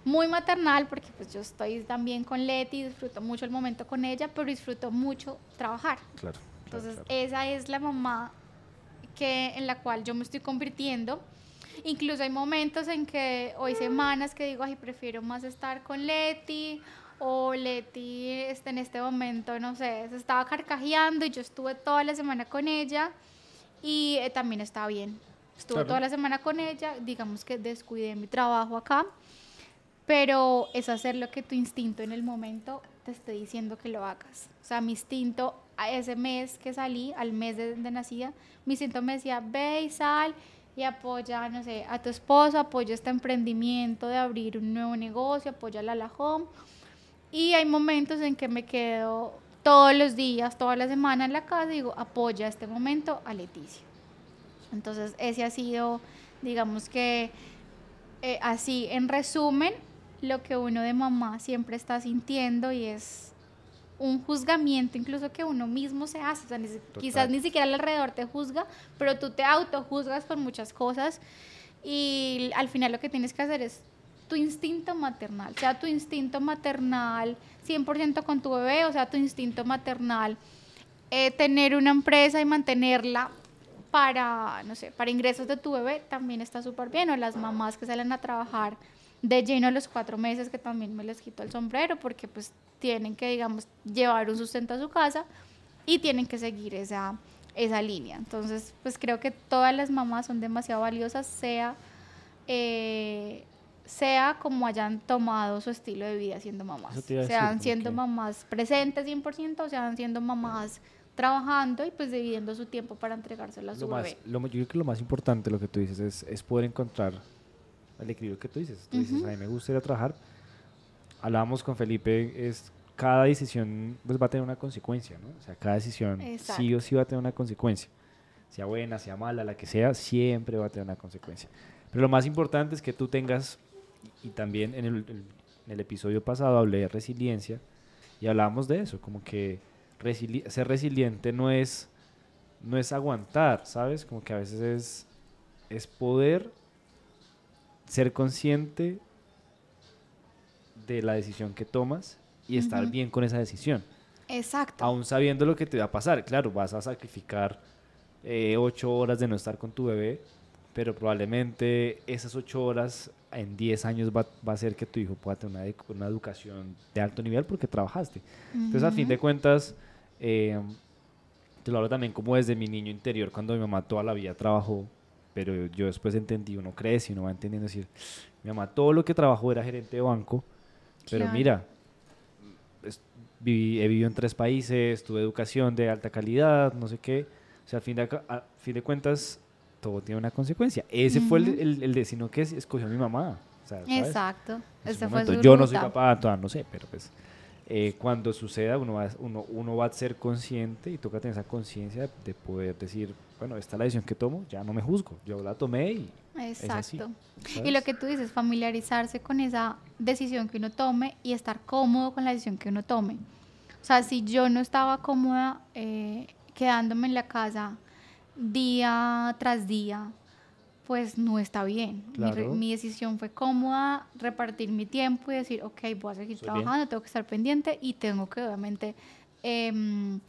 muy maternal porque pues yo estoy también con Leti, disfruto mucho el momento con ella, pero disfruto mucho trabajar. Claro. Entonces esa es la mamá que, en la cual yo me estoy convirtiendo. Incluso hay momentos en que, hoy semanas que digo, ay, prefiero más estar con Leti, o Leti está en este momento, no sé, se estaba carcajeando y yo estuve toda la semana con ella y eh, también estaba bien. Estuve toda la semana con ella, digamos que descuidé mi trabajo acá, pero es hacer lo que tu instinto en el momento te esté diciendo que lo hagas. O sea, mi instinto a ese mes que salí, al mes de, de nacida, mi instinto me decía, ve y sal y apoya, no sé, a tu esposo, apoya este emprendimiento de abrir un nuevo negocio, apoya la la home. Y hay momentos en que me quedo todos los días, toda la semana en la casa y digo, apoya este momento a Leticia. Entonces, ese ha sido, digamos que, eh, así, en resumen, lo que uno de mamá siempre está sintiendo y es un juzgamiento incluso que uno mismo se hace. O sea, quizás ni siquiera el alrededor te juzga, pero tú te autojuzgas por muchas cosas y al final lo que tienes que hacer es tu instinto maternal, sea tu instinto maternal 100% con tu bebé, o sea tu instinto maternal eh, tener una empresa y mantenerla para, no sé, para ingresos de tu bebé también está súper bien, o las mamás que salen a trabajar de lleno a los cuatro meses, que también me les quito el sombrero, porque pues tienen que, digamos, llevar un sustento a su casa y tienen que seguir esa, esa línea. Entonces, pues creo que todas las mamás son demasiado valiosas, sea, eh, sea como hayan tomado su estilo de vida siendo mamás. Sean siendo mamás presentes 100% o sean siendo mamás trabajando y pues dividiendo su tiempo para entregárselo a su bebé. yo creo que lo más importante, lo que tú dices, es, es poder encontrar el equilibrio que tú dices. Tú dices, a mí me gusta ir a trabajar. Hablábamos con Felipe, es cada decisión pues, va a tener una consecuencia, ¿no? O sea, cada decisión sí o sí va a tener una consecuencia. Sea buena, sea mala, la que sea, siempre va a tener una consecuencia. Pero lo más importante es que tú tengas, y, también en el, en el, episodio pasado hablé de resiliencia, y hablábamos de eso, como que ser resiliente no es, no es aguantar, ¿sabes? Como que a veces es, es poder ser consciente de la decisión que tomas y estar bien con esa decisión. Exacto. Aún sabiendo lo que te va a pasar. Claro, vas a sacrificar eh, ocho horas de no estar con tu bebé, pero probablemente esas ocho horas en diez años va, va, a hacer que tu hijo pueda tener una, una educación de alto nivel porque trabajaste. Entonces, a fin de cuentas, eh, te lo hablo también como desde mi niño interior, cuando mi mamá toda la vida trabajó pero yo después entendí, uno crece y uno va entendiendo, decir, mi mamá todo lo que trabajó era gerente de banco, pero mira, viví, he vivido en tres países, tuve educación de alta calidad, no sé qué, o sea, al fin de, a fin de cuentas, todo tiene una consecuencia. Ese fue el, el, destino que escogió mi mamá. Exacto. Ese fue yo no soy papá, todavía no sé, pero pues eh, cuando suceda uno va, uno, uno va a ser consciente y toca tener esa conciencia de poder decir, bueno, esta es la decisión que tomo, ya no me juzgo, yo la tomé y Exacto. Y ¿sabes? lo que tú dices, familiarizarse con esa decisión que uno tome y estar cómodo con la decisión que uno tome. O sea, si yo no estaba cómoda eh, quedándome en la casa día tras día, pues no está bien. Mi Claro. Mi, decisión fue cómoda, repartir mi tiempo y decir, ok, voy a seguir bien. trabajando, tengo que estar pendiente y tengo que obviamente em,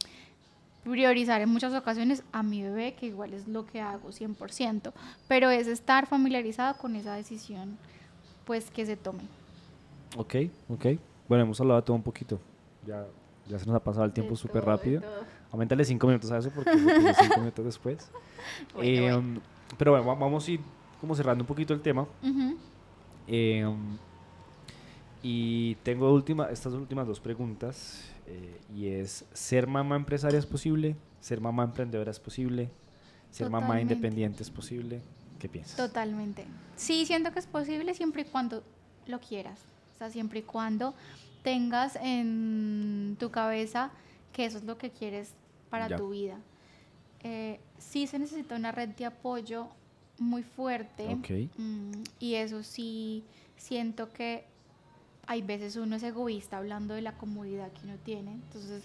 priorizar en muchas ocasiones a mi bebé, que igual es lo que hago 100%, pero es estar familiarizado con esa decisión pues que se tome. Ok, ok. Bueno, hemos hablado de todo un poquito. Ya, ya se nos ha pasado el tiempo súper rápido. Aumentale cinco minutos a eso porque cinco minutos después. [laughs] Bueno, Eh, bueno. um, Pero bueno, va- vamos a ir como cerrando un poquito el tema. Eh, um, y tengo última, estas últimas dos preguntas. Eh, y es, ¿ser mamá empresaria es posible? ¿Ser mamá emprendedora es posible? ¿Ser mamá independiente es posible? ¿Qué piensas? Totalmente. Sí, siento que es posible siempre y cuando lo quieras. O sea, siempre y cuando tengas en tu cabeza que eso es lo que quieres para Ya. tu vida. Eh, sí se necesita una red de apoyo muy fuerte. Ok. Mm, y eso sí, siento que hay veces uno es egoísta hablando de la comodidad que uno tiene. Entonces,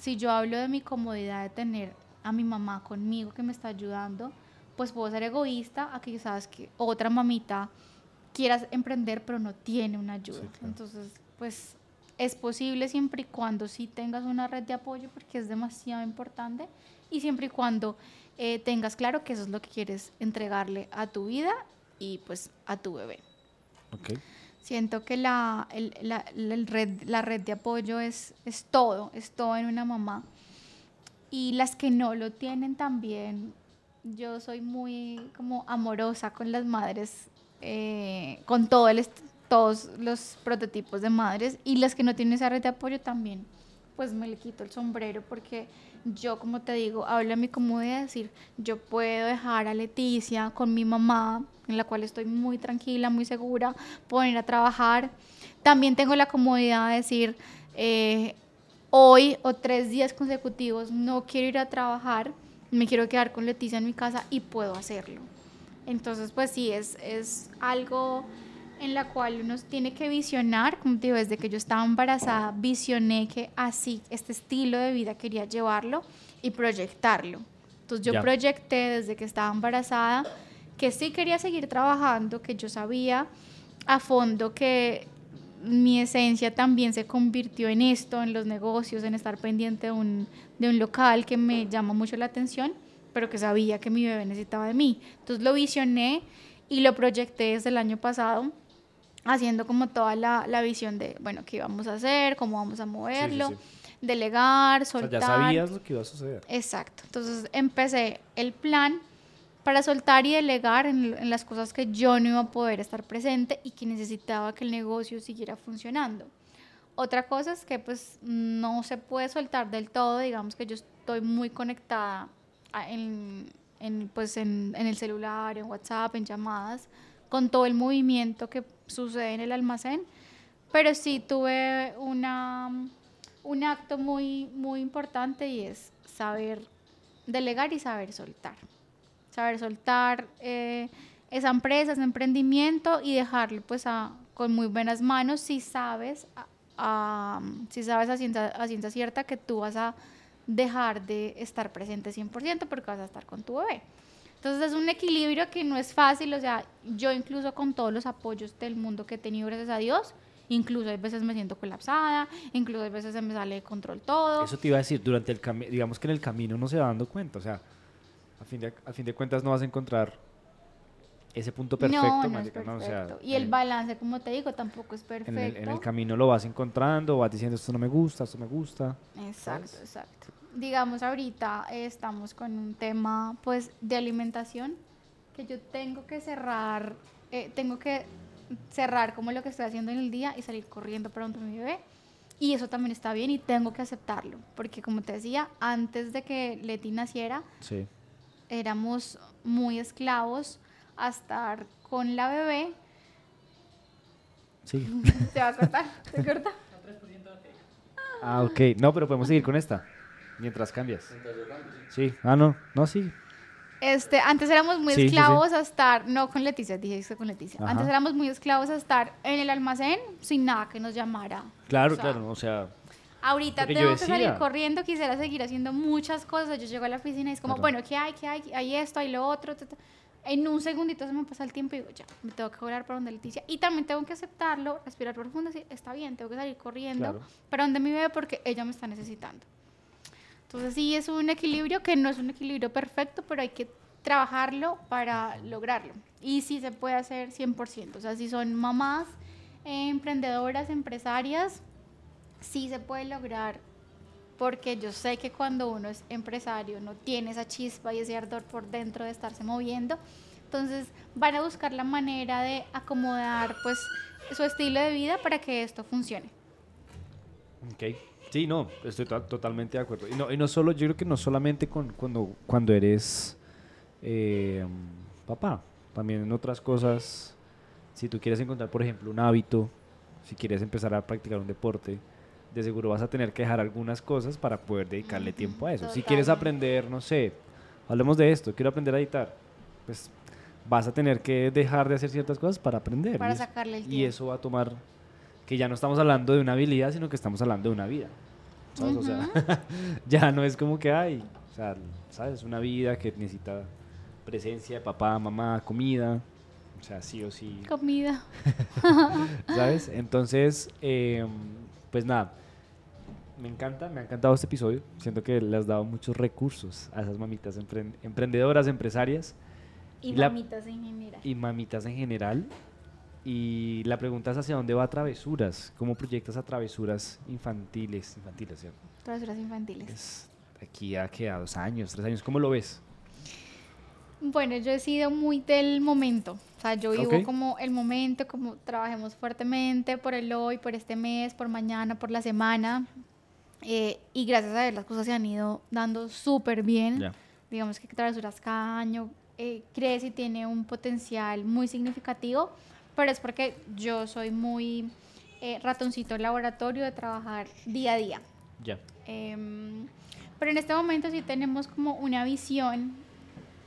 si yo hablo de mi comodidad de tener a mi mamá conmigo que me está ayudando, pues puedo ser egoísta a que sabes que otra mamita quieras emprender pero no tiene una ayuda. Sí, claro. Entonces, pues es posible siempre y cuando sí tengas una red de apoyo porque es demasiado importante y siempre y cuando eh, tengas claro que eso es lo que quieres entregarle a tu vida y pues a tu bebé. Ok. Siento que la, el- la, la- red, la red de apoyo es, es todo, es todo en una mamá. Y las que no lo tienen también, yo soy muy como amorosa con las madres, eh, con todo el todos los prototipos de madres. Y las que no tienen esa red de apoyo también, pues me le quito el sombrero porque yo, como te digo, hablo a mi comodidad de decir, yo puedo dejar a Leticia con mi mamá, en la cual estoy muy tranquila, muy segura, puedo ir a trabajar. También tengo la comodidad de decir, eh, hoy o tres días consecutivos no quiero ir a trabajar, me quiero quedar con Leticia en mi casa y puedo hacerlo. Entonces, pues sí, es, es algo en la cual uno tiene que visionar, como te digo, desde que yo estaba embarazada, visioné que así, este estilo de vida quería llevarlo y proyectarlo. Entonces yo proyecté desde que estaba embarazada que sí quería seguir trabajando, que yo sabía a fondo que mi esencia también se convirtió en esto, en los negocios, en estar pendiente de un, de un local que me llama mucho la atención, pero que sabía que mi bebé necesitaba de mí. Entonces lo visioné y lo proyecté desde el año pasado, haciendo como toda la, la visión de, bueno, qué íbamos a hacer, cómo vamos a moverlo, sí. delegar, O sea, soltar. ya sabías lo que iba a suceder. Exacto. Entonces empecé el plan para soltar y delegar en, en las cosas que yo no iba a poder estar presente y que necesitaba que el negocio siguiera funcionando. Otra cosa es que pues no se puede soltar del todo, digamos que yo estoy muy conectada en, en, pues, en, en el celular, en WhatsApp, en llamadas, con todo el movimiento que sucede en el almacén, pero sí tuve una, un acto muy, muy importante y es saber delegar y saber soltar. Saber soltar eh, esa empresa, ese emprendimiento y dejarlo pues a- con muy buenas manos si sabes, a- si sabes a ciencia, a ciencia cierta que tú vas a dejar de estar presente 100% porque vas a estar con tu bebé. Entonces es un equilibrio que no es fácil, o sea, yo incluso con todos los apoyos del mundo que he tenido, gracias a Dios, incluso hay veces me siento colapsada, incluso hay veces se me sale de control todo. Eso te iba a decir, durante el camino, digamos que en el camino uno se va dando cuenta, o sea, a fin de, a fin de cuentas no vas a encontrar ese punto perfecto, no, no es marica, ¿no? O sea, perfecto. y en el balance, como te digo, tampoco es en perfecto. el, en el camino lo vas encontrando, vas diciendo esto no me gusta, esto me gusta. Exacto, ¿sabes? exacto. Digamos, ahorita eh, estamos con un tema, pues, de alimentación, que yo tengo que cerrar, eh, tengo que cerrar como lo que estoy haciendo en el día y salir corriendo pronto a mi bebé. Y eso también está bien y tengo que aceptarlo, porque como te decía, antes de que Leti naciera, Sí. éramos muy esclavos a estar con la bebé. Sí. [laughs] ¿Se va a cortar? ¿Se corta? [laughs] Ah, ok. No, pero podemos seguir con esta. Mientras cambias. Sí. Ah, no. No, sí. Este, antes éramos muy Sí, sí, sí. esclavos a estar, no con Leticia, dije esto con Leticia. Ajá. Antes éramos muy esclavos a estar en el almacén sin nada que nos llamara. Claro, O sea, claro, o sea, Ahorita tengo que salir corriendo, quisiera seguir haciendo muchas cosas. Yo llego a la oficina y es como, Claro. bueno, ¿qué hay? ¿Qué hay? Hay esto, hay lo otro. ta, ta. En un segundito se me pasa el tiempo y digo, ya, me tengo que volar para donde Leticia. Y también tengo que aceptarlo, respirar profundo decir, está bien, tengo que salir corriendo Claro. para donde mi bebé porque ella me está necesitando. Entonces sí es un equilibrio que no es un equilibrio perfecto, pero hay que trabajarlo para lograrlo. Y sí se puede hacer 100%. O sea, si son mamás, emprendedoras, empresarias, sí se puede lograr porque yo sé que cuando uno es empresario no tiene esa chispa y ese ardor por dentro de estarse moviendo, entonces van a buscar la manera de acomodar pues su estilo de vida para que esto funcione. ok. Sí, no, estoy to- totalmente de acuerdo. Y no, y no solo, yo creo que no solamente con, cuando, cuando eres eh, papá, también en otras cosas, si tú quieres encontrar, por ejemplo, un hábito, si quieres empezar a practicar un deporte, de seguro vas a tener que dejar algunas cosas para poder dedicarle tiempo a eso. Si quieres aprender, no sé, hablemos de esto, quiero aprender a editar, pues vas a tener que dejar de hacer ciertas cosas para aprender. Para y sacarle el y tiempo. eso va a tomar que ya no estamos hablando de una habilidad, sino que estamos hablando de una vida. ¿sabes? O sea, [laughs] ya no es como que hay, o sea, ¿sabes? Una vida que necesita presencia de papá, mamá, comida, o sea, sí o sí, Comida. [laughs] ¿sabes? [laughs] Entonces, eh, pues nada, me encanta, me ha encantado este episodio. Siento que le has dado muchos recursos a esas mamitas empren- emprendedoras, empresarias Y Y la- mamitas en general. y mamitas en general. Y la pregunta es hacia dónde va Travesuras, cómo proyectas a Travesuras infantiles, infantiles, ¿cierto? Travesuras infantiles. Es, aquí ya queda dos años, tres años, ¿cómo lo ves? Bueno, yo he sido muy del momento. O sea, yo vivo como el momento, como trabajemos fuertemente por el hoy, por este mes, por mañana, por la semana. Eh, y gracias a Dios las cosas se han ido dando súper bien. Digamos que Travesuras cada año eh, crece y tiene un potencial muy significativo, pero es porque yo soy muy eh, ratoncito en laboratorio de trabajar día a día. Ya. Em, pero en este momento sí tenemos como una visión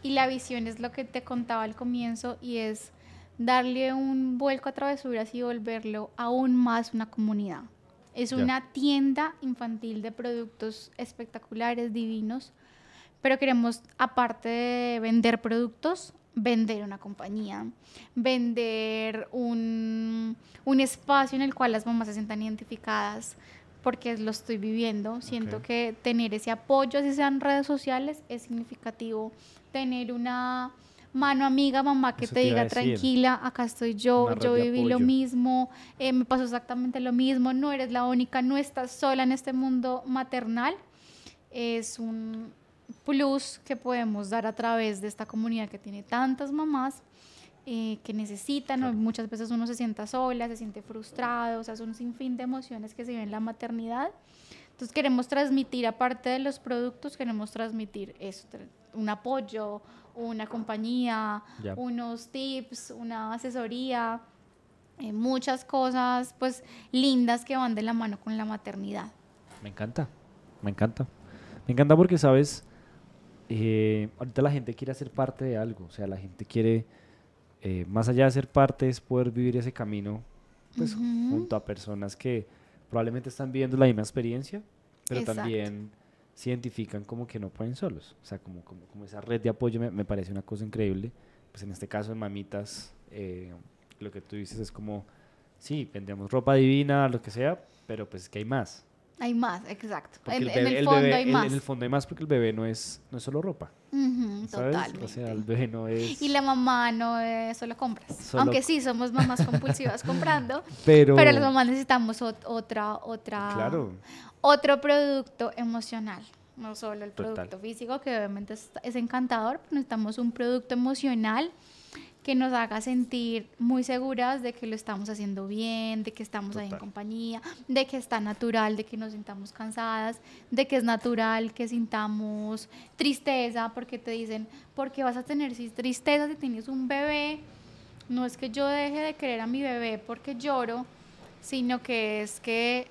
y la visión es lo que te contaba al comienzo y es darle un vuelco a travesuras y volverlo aún más una comunidad. Es una tienda infantil de productos espectaculares, divinos, pero queremos, aparte de vender productos, vender una compañía, vender un, un espacio en el cual las mamás se sientan identificadas, porque lo estoy viviendo. Siento que tener ese apoyo, así sean redes sociales, es significativo. Tener una mano amiga, mamá, que Eso te diga, tranquila, acá estoy yo, yo viví lo mismo, eh, me pasó exactamente lo mismo, no eres la única, no estás sola en este mundo maternal. Es un plus que podemos dar a través de esta comunidad que tiene tantas mamás eh, que necesitan, Claro. muchas veces uno se sienta sola, se siente frustrado, o sea, es un sinfín de emociones que se viven en la maternidad. Entonces queremos transmitir, aparte de los productos, queremos transmitir eso, un apoyo, una compañía, unos tips, una asesoría, eh, muchas cosas pues lindas que van de la mano con la maternidad. Me encanta, me encanta. Me encanta porque, sabes, Eh, ahorita la gente quiere hacer parte de algo, o sea, la gente quiere, eh, más allá de ser parte, es poder vivir ese camino, pues, junto a personas que probablemente están viviendo la misma experiencia, pero Exacto. también se identifican como que no pueden solos, o sea, como, como, como esa red de apoyo me, me parece una cosa increíble, pues en este caso en Mamitas, eh, lo que tú dices es como, sí, vendemos ropa divina, lo que sea, pero pues es que hay más. Hay más, exacto. En, el en bebé- el el fondo bebé- hay más. En el fondo hay más porque el bebé no es, no es solo ropa. Ujú, ¿sabes? totalmente. O sea, el bebé no es... Y la mamá no es solo compras. Solo- Aunque sí somos mamás compulsivas [laughs] comprando, pero... pero las mamás necesitamos ot- otra, otra, Claro, otro producto emocional. No solo el Total. producto físico, que obviamente es, es encantador, pero necesitamos un producto emocional que nos haga sentir muy seguras de que lo estamos haciendo bien, de que estamos ahí en compañía, de que está natural, de que nos sintamos cansadas, de que es natural que sintamos tristeza, porque te dicen, ¿por qué vas a tener tristeza si tienes un bebé? No es que yo deje de querer a mi bebé porque lloro, sino que es que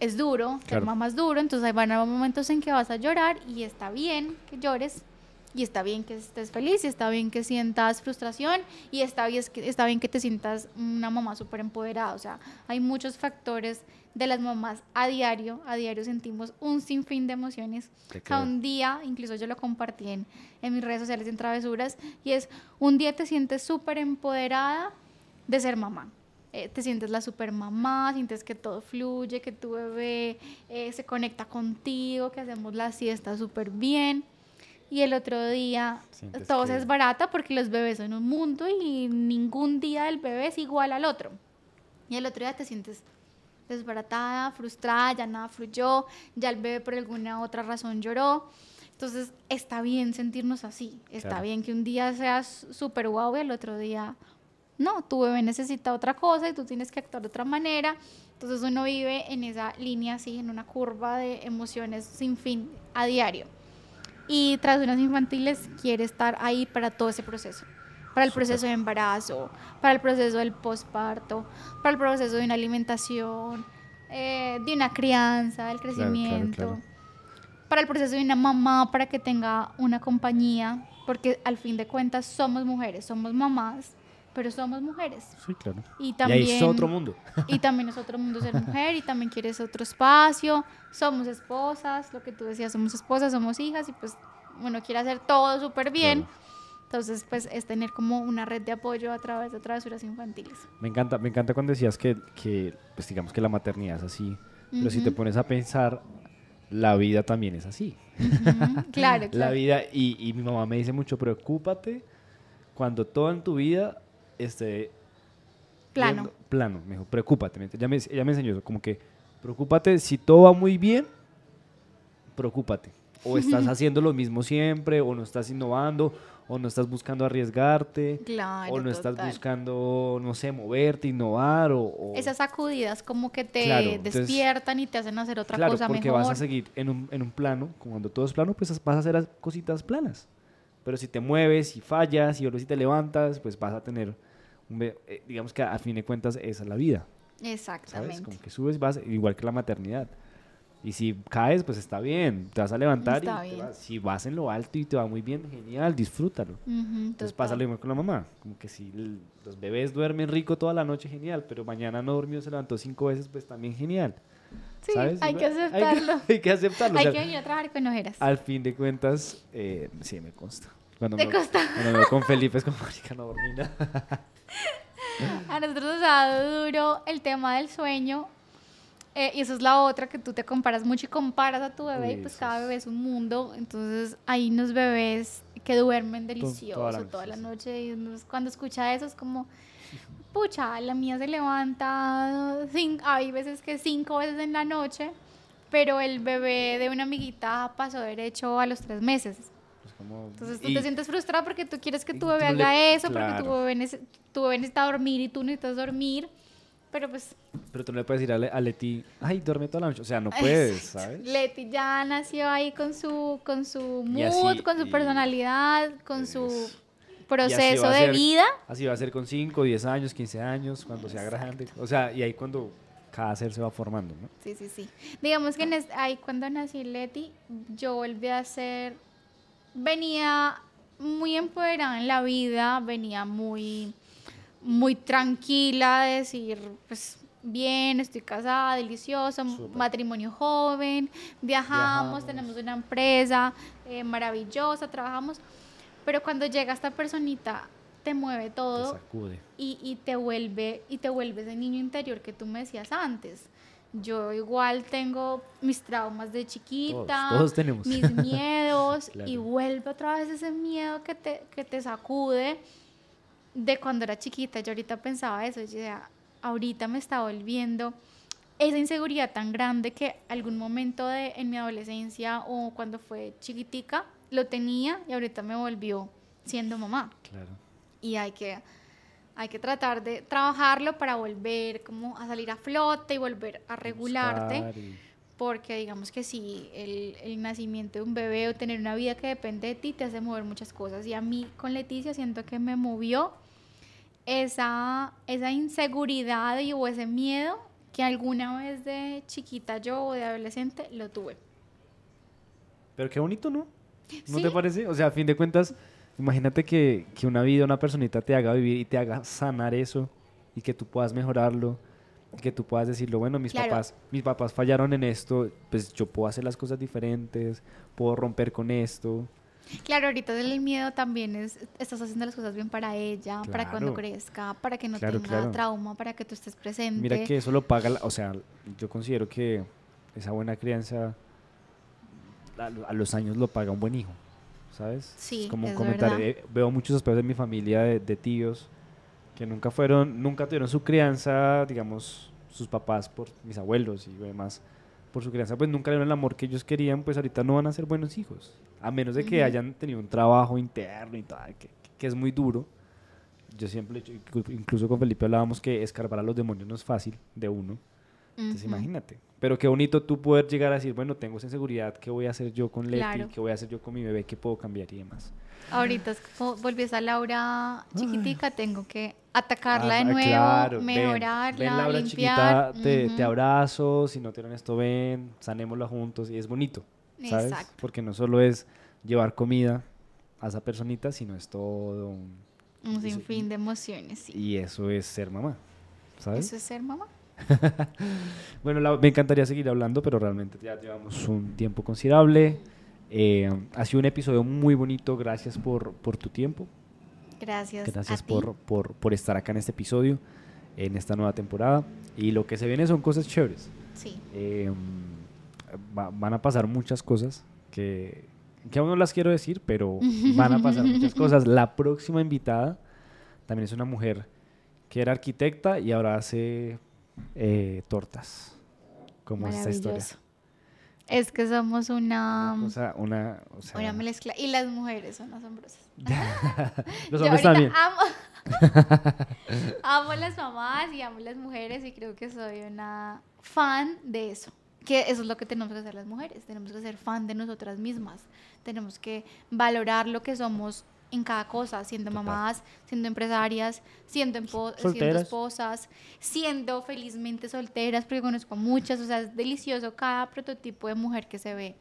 es duro, ser Claro. mamá es duro, entonces van a haber momentos en que vas a llorar y está bien que llores, Y está bien que estés feliz, y está bien que sientas frustración, y está bien, que- está bien que te sientas una mamá súper empoderada. O sea, hay muchos factores de las mamás a diario. A diario sentimos un sinfín de emociones. O sea, un día, incluso yo lo compartí en, en mis redes sociales en Travesuras, y es un día te sientes súper empoderada de ser mamá. Eh, te sientes la super mamá, sientes que todo fluye, que tu bebé eh, se conecta contigo, que hacemos la siesta súper bien. Y el otro día Sientes todo que- se desbarata porque los bebés son un mundo y ningún día del bebé es igual al otro. Y el otro día te sientes desbaratada, frustrada, ya nada fluyó, ya el bebé por alguna otra razón lloró. Entonces está bien sentirnos así, está Claro. bien que un día seas súper guau y el otro día no, tu bebé necesita otra cosa y tú tienes que actuar de otra manera. Entonces uno vive en esa línea así, en una curva de emociones sin fin a diario. Y tras unas infantiles quiere estar ahí para todo ese proceso. Para el proceso de embarazo, para el proceso del posparto, para el proceso de una alimentación, eh, de una crianza, del claro, crecimiento, claro. para el proceso de una mamá, para que tenga una compañía, porque al fin de cuentas somos mujeres, somos mamás, pero somos mujeres. Sí, claro. Y Y también, ahí es otro mundo. [laughs] y también es otro mundo ser mujer y también quieres otro espacio. Somos esposas, lo que tú decías, somos esposas, somos hijas y pues uno quiere hacer todo súper bien. Claro. Entonces, pues es tener como una red de apoyo a través de travesuras infantiles. Me encanta, me encanta cuando decías que, que, pues digamos que la maternidad es así, pero si te pones a pensar, la vida también es así. Ujú, Claro, [laughs] La claro. vida, y, y mi mamá me dice mucho, preocúpate cuando todo en tu vida esté Plano. plano, me dijo, preocúpate. Ella me, ella me enseñó eso, como que preocúpate si todo va muy bien, preocúpate. O [laughs] estás haciendo lo mismo siempre, o no estás innovando, o no estás buscando arriesgarte, Claro, o no estás buscando, no sé, moverte, innovar, o... o- Esas sacudidas como que te Claro, entonces- despiertan y te hacen hacer otra claro, cosa porque mejor. vas a seguir en un, en un plano, cuando todo es plano, pues vas a hacer as- cositas planas. Pero si te mueves y fallas y luego si te levantas, pues vas a tener, un eh, digamos que a, fin de cuentas esa es la vida, ¿sabes? Exactamente. Como que subes, vas, igual que la maternidad. Y si caes, pues está bien, te vas a levantar Está y te bien. vas- si vas en lo alto y te va muy bien, genial, disfrútalo. Entonces pasa lo mismo con la mamá, como que si los bebés duermen rico toda la noche, genial, pero mañana no durmió, se levantó cinco veces, pues también genial. Sí, ¿sabes? hay que aceptarlo. [laughs] Hay que, aceptarlo. o Hay sea, que venir a trabajar con ojeras. al fin de cuentas, eh, sí, me consta. Cuando ¿Te me, consta? Cuando me veo con Felipe es como, marica, no dormí nada. [laughs] A nosotros nos ha dado duro el tema del sueño. eh, y eso es la otra, que tú te comparas mucho y comparas a tu bebé y pues cada bebé es un mundo. Entonces hay unos bebés que duermen toda delicioso la toda la, noche. Y uno cuando escucha eso es como, pucha, la mía se levanta, cin- hay veces que cinco veces en la noche, pero el bebé de una amiguita pasó derecho a los tres meses. Es como- Entonces tú y- te sientes frustrada porque tú quieres que tu bebé no le- haga eso, porque tu claro. bebé, tu bebé necesita dormir y tú necesitas dormir. Pero pues Pero tú no le puedes decir a, Le- a Leti, ay, duerme toda la noche. O sea, no [laughs] puedes, ¿sabes? Leti ya nació ahí con su, con su mood, así- con su y- personalidad, con su. Y así proceso de ser- vida. Así va a ser con 5, 10 años, 15 años, cuando sea grande. O sea, y ahí cuando cada ser se va formando, ¿no? Sí, sí, sí. Digamos que en ahí cuando nací Leti, yo volví a ser, venía muy empoderada en la vida, venía muy, muy tranquila, de decir, pues bien, estoy casada, deliciosa, matrimonio joven, viajamos, Viajamos. tenemos una empresa eh, maravillosa, trabajamos, pero cuando llega esta personita te mueve Te todo sacude. y, y te vuelve y te vuelve ese niño interior que tú me decías antes. Yo igual tengo mis traumas de chiquita, Todos, todos tenemos. mis [laughs] miedos Claro. y vuelve otra vez ese miedo que te, que te sacude de cuando era chiquita. Yo ahorita pensaba eso, yo decía, ahorita me está volviendo esa inseguridad tan grande que algún momento de, en mi adolescencia o cuando fue chiquitica lo tenía y ahorita me volvió siendo mamá Claro. y hay que, hay que tratar de trabajarlo para volver como a salir a flote y volver a regularte, y- porque digamos que sí, el, el nacimiento de un bebé o tener una vida que depende de ti te hace mover muchas cosas. Y a mí con Leticia siento que me movió esa, esa inseguridad y, o ese miedo que alguna vez de chiquita yo o de adolescente lo tuve. Pero qué bonito, ¿no? ¿No Sí. te parece? O sea, a fin de cuentas, imagínate que, que una vida, una personita te haga vivir y te haga sanar eso y que tú puedas mejorarlo. y Que tú puedas decirlo, bueno, mis Claro. papás, mis papás fallaron en esto, pues yo puedo hacer las cosas diferentes, puedo romper con esto. Claro, ahorita el miedo también es, estás haciendo las cosas bien para ella, para cuando crezca, para que no Claro, tenga trauma, para que tú estés presente. Mira que eso lo paga, la- o sea, yo considero que esa buena crianza a, a los años lo paga un buen hijo, ¿sabes? Sí, es como un es comentario. verdad. eh, veo muchos aspectos de mi familia de, de tíos que nunca fueron, nunca tuvieron su crianza, digamos, sus papás por mis abuelos y demás, por su crianza, pues nunca le dieron el amor que ellos querían, pues ahorita no van a ser buenos hijos, a menos de que Ujú. hayan tenido un trabajo interno y tal, que, que es muy duro. Yo siempre, incluso con Felipe hablábamos que escarbar a los demonios no es fácil de uno. Entonces Ujú. imagínate. Pero qué bonito tú poder llegar a decir, bueno, tengo esa inseguridad, ¿qué voy a hacer yo con Leti? Claro. ¿Qué voy a hacer yo con mi bebé? ¿Qué puedo cambiar y demás? Ahorita es como volví a Laura chiquitica, tengo que atacarla Ah, de nuevo, claro, ven, mejorarla, ven, Laura, limpiar. chiquita, te, te Ujú. abrazo, si no tienen esto, ven, sanémoslo juntos y es bonito, ¿sabes? Exacto. Porque no solo es llevar comida a esa personita, sino es todo un... Un sinfín de emociones, sí. Y eso es ser mamá, ¿sabes? Eso es ser mamá. [laughs] Bueno, la- me encantaría seguir hablando, pero realmente ya llevamos un tiempo considerable. Eh, ha sido un episodio muy bonito. Gracias por, por tu tiempo. Gracias. Gracias a ti. por, por, por estar acá en este episodio, en esta nueva temporada. Y lo que se viene son cosas chéveres. Sí. Eh, va- van a pasar muchas cosas que, que aún no las quiero decir, pero van a pasar muchas [laughs] cosas. La próxima invitada también es una mujer que era arquitecta y ahora hace eh, tortas. ¿Cómo es esta historia? Es que somos una, Una una, o sea, una mezcla. Y las mujeres son asombrosas. [laughs] los [laughs] hombres también. Amo, [laughs] amo las mamás y amo las mujeres y creo que soy una fan de eso. Que eso es lo que tenemos que hacer las mujeres. Tenemos que ser fan de nosotras mismas. Tenemos que valorar lo que somos en cada cosa, siendo Total. mamás, siendo empresarias, siendo, empo- siendo Solteras. esposas, siendo felizmente solteras, porque conozco muchas. O sea, es delicioso cada prototipo de mujer que se ve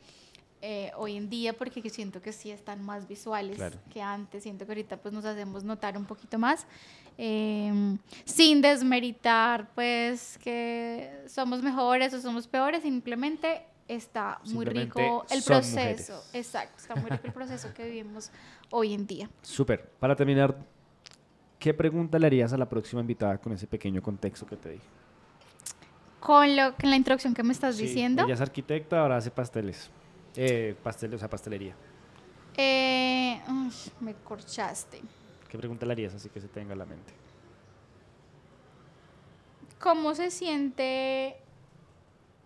eh, hoy en día porque que siento que sí están más visuales Claro. que antes. Siento que ahorita pues nos hacemos notar un poquito más. eh, sin desmeritar pues que somos mejores o somos peores, simplemente está muy rico el proceso. mujeres. Exacto, está muy rico el proceso que vivimos hoy en día. Súper. Para terminar, ¿qué pregunta le harías a la próxima invitada con ese pequeño contexto que te di? Con, lo, con la introducción que me estás Sí, diciendo, Ella es arquitecta, ahora hace pasteles. Eh, pasteles, o sea, pastelería. eh, me corchaste. ¿Qué pregunta le harías así que se tenga en la mente? ¿Cómo se siente,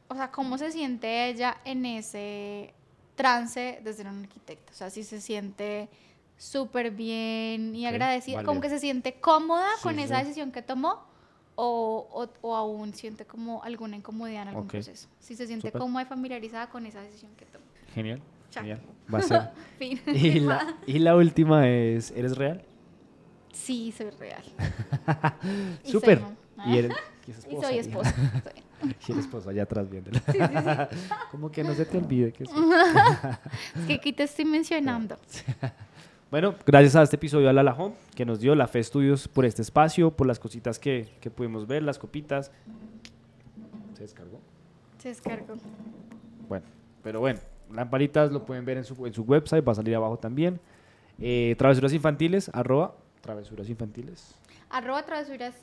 o sea, cómo se siente ella en ese trance de ser un arquitecto? O sea, si se siente súper bien y agradecida, como que se siente cómoda Sí, con sí, esa decisión que tomó o, o, o aún siente como alguna incomodidad en algún proceso. Si se siente Súper. cómoda y familiarizada con esa decisión que tomó. Genial. Chao. Genial. Va a ser. [laughs] Fin. [laughs] y, la, y la última es, ¿eres real? Sí, soy real. [laughs] Y Súper. mamá. Y eres y es Y esposa, soy hija. esposa. soy- [laughs] Y eres esposa, allá atrás viéndola. [laughs] Como que no se te olvide que soy. [laughs] Es que aquí te estoy mencionando. Bueno, gracias a este episodio a Lala Home, que nos dio la Fe Estudios por este espacio, por las cositas que, que pudimos ver, las copitas. Se descargó. Se descargó. Bueno, pero bueno, lamparitas lo pueden ver en su, en su website, va a salir abajo también. Eh, travesuras infantiles, arroba travesuras infantiles, Arroba travesuras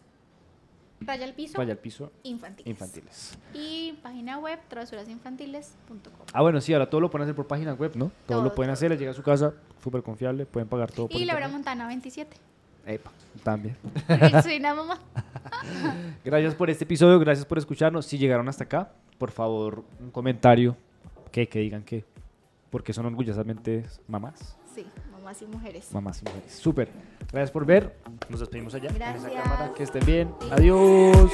raya al piso raya al piso, infantiles. infantiles. Y página web travesurasinfantiles.com. Ah, bueno, sí, ahora todo lo pueden hacer por página web, ¿no? Todo, lo pueden todo. hacer, les llega a su casa, súper confiable, pueden pagar todo por Y Laura. Montana 27. Epa, también. Soy una mamá. Gracias por este episodio, gracias por escucharnos. Si llegaron hasta acá, por favor, un comentario que, que digan que, porque son orgullosamente mamás, Sí, mamás y mujeres. mamás y mujeres. Súper. Gracias por ver. Nos despedimos allá. en esa Gracias. cámara. Que estén bien. Adiós.